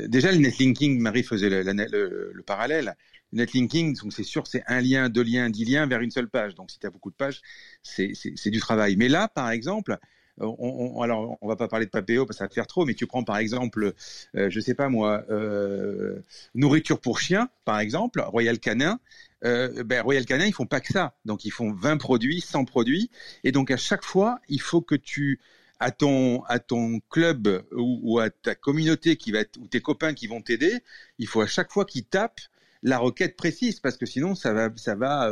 déjà le netlinking, Marie faisait le, le, le parallèle. Le netlinking, c'est sûr, c'est un lien, deux liens, dix liens vers une seule page. Donc si tu as beaucoup de pages, c'est du travail. Mais là, par exemple, on, on, alors on va pas parler de Papéo parce que ça va faire trop, mais tu prends par exemple, euh, je sais pas moi, euh, nourriture pour chien, par exemple, Royal Canin. Euh, ben, Royal Canin, ils font pas que ça. Donc ils font 20 produits, 100 produits, et donc à chaque fois, il faut que tu à ton à ton club ou, à ta communauté qui va ou tes copains qui vont t'aider, il faut à chaque fois qu'ils tapent la requête précise parce que sinon ça va ça va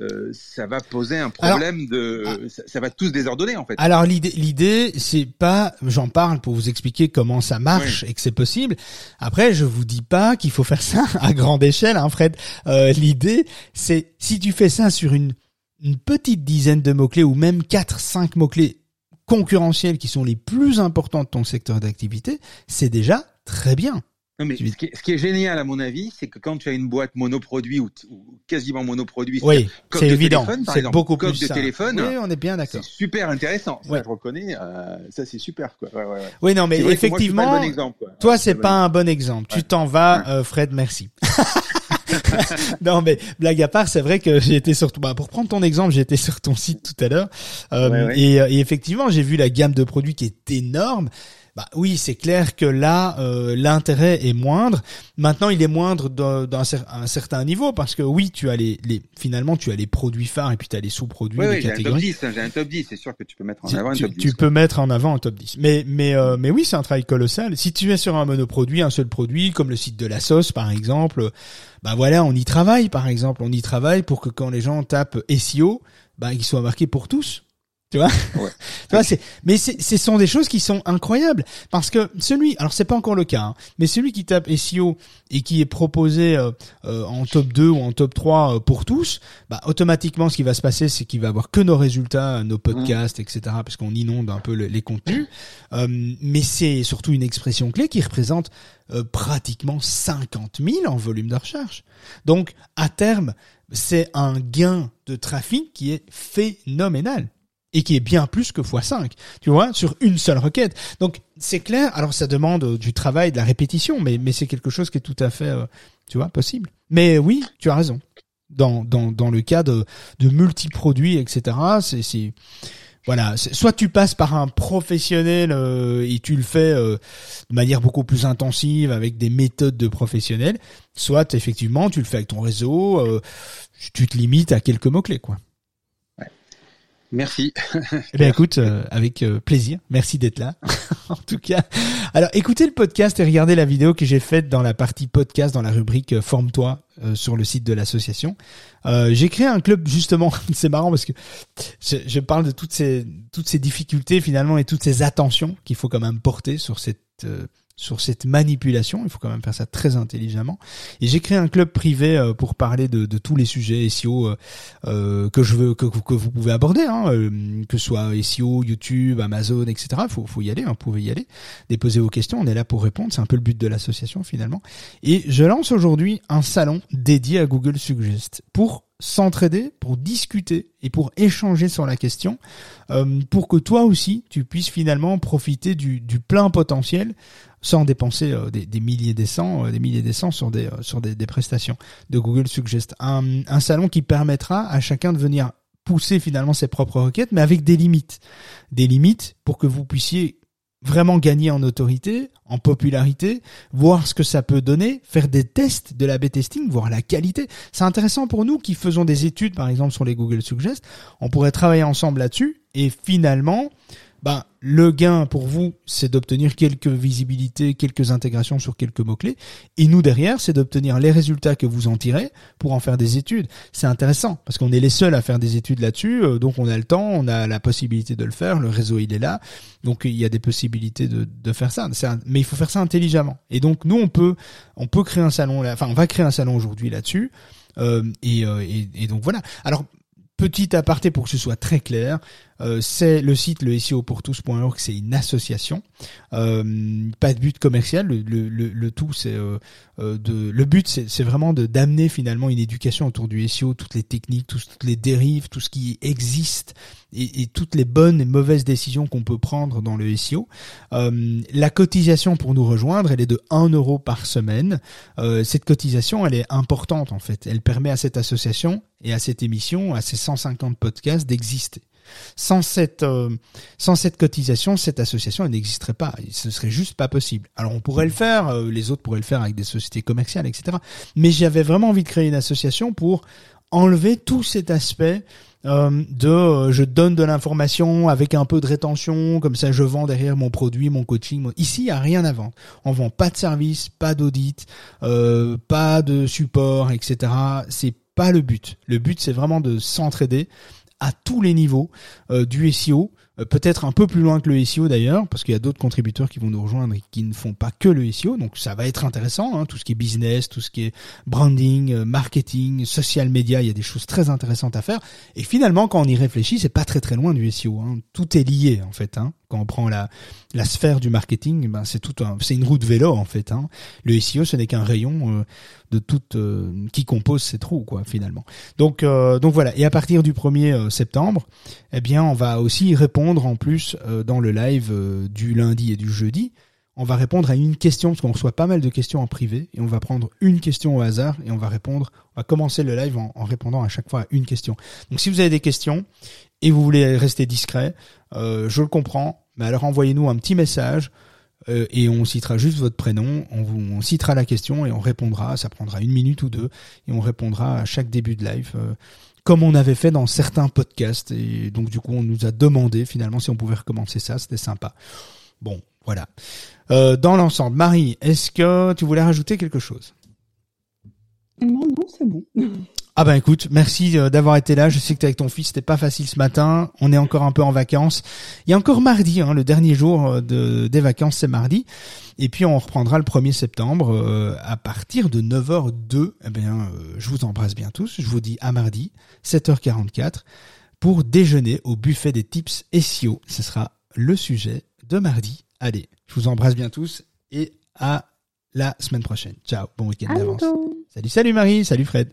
euh, ça va poser un problème de, ah. ça, ça, va tous désordonner en fait. Alors l'idée, l'idée, c'est pas, j'en parle pour vous expliquer comment ça marche et que c'est possible. Après, je vous dis pas qu'il faut faire ça à grande échelle, hein, Fred. Euh, l'idée, c'est si tu fais ça sur une une petite dizaine de mots clés ou même quatre, cinq mots clés concurrentiels qui sont les plus importants de ton secteur d'activité, c'est déjà très bien. Non, mais ce qui, est, ce qui, est, génial à mon avis, c'est que quand tu as une boîte monoproduit ou, ou quasiment monoproduit, oui, c'est évident, c'est beaucoup plus de ça. téléphone. Oui, on est bien d'accord. C'est super intéressant. Ça, je reconnais, euh, ça c'est super quoi. Ouais, ouais, ouais. Oui, non, mais effectivement, moi, bon exemple, quoi. toi c'est pas un bon exemple. Tu t'en vas, euh, Fred, merci. non mais blague à part, c'est vrai que j'ai été sur bah, pour prendre ton exemple, j'étais sur ton site tout à l'heure euh, Ouais, ouais. et, et effectivement j'ai vu la gamme de produits qui est énorme. Bah oui, c'est clair que là euh, l'intérêt est moindre. Maintenant, il est moindre d'un cer- certain niveau parce que oui, tu as les, les finalement tu as les produits phares et puis tu as les sous-produits, Oui, oui, j'ai un top catégories. 10, hein, j'ai un top 10, c'est sûr que tu peux mettre en avant un tu- top 10. tu peux mettre en avant un top 10. Mais mais euh, mais oui, c'est un travail colossal. Si tu es sur un monoproduit, un seul produit, comme le site de la sauce par exemple, bah voilà, on y travaille par exemple, on y travaille pour que quand les gens tapent SEO, bah ils soient marqués pour tous. Tu vois Ouais. Tu vois, c'est mais c'est ce sont des choses qui sont incroyables parce que celui alors c'est pas encore le cas hein, mais celui qui tape SEO et qui est proposé euh, euh, en top 2 ou en top 3 euh, pour tous, bah automatiquement ce qui va se passer c'est qu'il va avoir que nos résultats, nos podcasts, etc. parce qu'on inonde un peu le- les contenus. Euh, mais c'est surtout une expression clé qui représente euh, pratiquement 50 000 en volume de recherche. Donc à terme, c'est un gain de trafic qui est phénoménal et qui est bien plus que x5, tu vois, sur une seule requête. Donc c'est clair, alors ça demande euh, du travail, de la répétition, mais, mais c'est quelque chose qui est tout à fait, euh, tu vois, possible. Mais oui, tu as raison. Dans, dans, dans le cas de, de multiproduits, etc., c'est, c'est, voilà, soit tu passes par un professionnel euh, et tu le fais euh, de manière beaucoup plus intensive avec des méthodes de professionnels, soit effectivement tu le fais avec ton réseau, euh, tu te limites à quelques mots-clés, quoi. Merci. Eh bien, écoute, euh, avec euh, plaisir. Merci d'être là. en tout cas, alors écoutez le podcast et regardez la vidéo que j'ai faite dans la partie podcast, dans la rubrique euh, Forme-toi sur le site de l'association. J'ai créé un club justement. C'est marrant parce que je, je parle de toutes ces toutes ces difficultés finalement et toutes ces attentions qu'il faut quand même porter sur cette sur cette manipulation. Il faut quand même faire ça très intelligemment. Et j'ai créé un club privé euh, pour parler de, de tous les sujets SEO euh, euh, que je veux que, que vous pouvez aborder, hein, que ce soit SEO, YouTube, Amazon, etc. Faut, faut y aller, hein, vous pouvez y aller, déposer vos questions. On est là pour répondre. C'est un peu le but de l'association finalement. Et je lance aujourd'hui un salon dédié à Google Suggest pour s'entraider, pour discuter et pour échanger sur la question, euh, pour que toi aussi tu puisses finalement profiter du, du plein potentiel sans dépenser euh, des, des milliers des cents, euh, des milliers des cents sur des euh, sur des, des prestations de Google Suggest. Un, un salon qui permettra à chacun de venir pousser finalement ses propres requêtes, mais avec des limites, des limites pour que vous puissiez vraiment gagner en autorité, en popularité, voir ce que ça peut donner, faire des tests de la B testing, voir la qualité. C'est intéressant pour nous qui faisons des études, par exemple, sur les Google Suggest. On pourrait travailler ensemble là-dessus et finalement, ben, le gain pour vous, c'est d'obtenir quelques visibilités, quelques intégrations sur quelques mots-clés. Et nous, derrière, c'est d'obtenir les résultats que vous en tirez pour en faire des études. C'est intéressant parce qu'on est les seuls à faire des études là-dessus. euh, Donc, on a le temps, on a la possibilité de le faire. Le réseau, il est là. Donc, il y a des possibilités de, de faire ça. Mais il faut faire ça intelligemment. Et donc, nous, on peut, on peut créer un salon là. Enfin, on va créer un salon aujourd'hui là-dessus. Euh, et, euh, et donc, voilà. Alors, petit aparté pour que ce soit très clair, euh, c'est le site le SEO pour tous.org, c'est une association, euh, pas de but commercial. Le, le, le, le tout, c'est euh, euh, de, le but, c'est vraiment de d'amener finalement une éducation autour du SEO, toutes les techniques, tous- toutes les dérives, tout ce qui existe et, et toutes les bonnes et mauvaises décisions qu'on peut prendre dans le SEO. Euh, la cotisation pour nous rejoindre, elle est de 1 euro par semaine. Cette cotisation, elle est importante en fait. Elle permet à cette association et à cette émission, à ces 150 podcasts d'exister. Sans cette, euh, sans cette cotisation, cette association elle n'existerait pas. Ce serait juste pas possible. Alors on pourrait le faire, euh, les autres pourraient le faire avec des sociétés commerciales, etc. Mais j'avais vraiment envie de créer une association pour enlever tout cet aspect euh, de je donne de l'information avec un peu de rétention, comme ça je vends derrière mon produit, mon coaching. Ici, il n'y a rien à vendre. On vend pas de service, pas d'audit, pas de support, etc. C'est pas le but. Le but, c'est vraiment de s'entraider à tous les niveaux euh, du SEO, peut-être un peu plus loin que le SEO d'ailleurs, parce qu'il y a d'autres contributeurs qui vont nous rejoindre et qui ne font pas que le SEO, donc ça va être intéressant, hein, tout ce qui est business, tout ce qui est branding, euh, marketing, social media, il y a des choses très intéressantes à faire. Et finalement, quand on y réfléchit, c'est pas très très loin du SEO. Hein. Tout est lié en fait. Hein. Quand on prend la la sphère du marketing, ben c'est tout c'est une roue de vélo en fait. Le SEO, ce n'est qu'un rayon euh, de toute qui compose trous quoi finalement. Donc donc voilà. Et à partir du 1er septembre, eh bien, on va aussi répondre en plus euh, dans le live euh, du lundi et du jeudi. On va répondre à une question parce qu'on reçoit pas mal de questions en privé et on va prendre une question au hasard et on va répondre. On va commencer le live en, répondant à chaque fois à une question. Donc, si vous avez des questions et vous voulez rester discret, euh, je le comprends, mais alors envoyez-nous un petit message et on citera juste votre prénom, on, vous, on citera la question et on répondra. Ça prendra une minute ou deux et on répondra à chaque début de live comme on avait fait dans certains podcasts. Et donc du coup, on nous a demandé finalement si on pouvait recommencer ça. C'était sympa. Bon, voilà. Euh, dans l'ensemble, Marie, est-ce que tu voulais rajouter quelque chose? Non, non, c'est bon. Ah ben écoute, merci euh, d'avoir été là. Je sais que t'es avec ton fils, c'était pas facile ce matin. On est encore un peu en vacances. Il y a encore mardi, hein, le dernier jour euh, de, des vacances, c'est mardi. Et puis on reprendra le 1er septembre euh, à partir de 9h02. Eh bien, je vous embrasse bien tous. Je vous dis à mardi, 7h44, pour déjeuner au buffet des tips SEO. Ce sera le sujet de mardi. Allez, je vous embrasse bien tous et à la semaine prochaine. Ciao, bon week-end d'avance. Salut, salut Marie, salut Fred.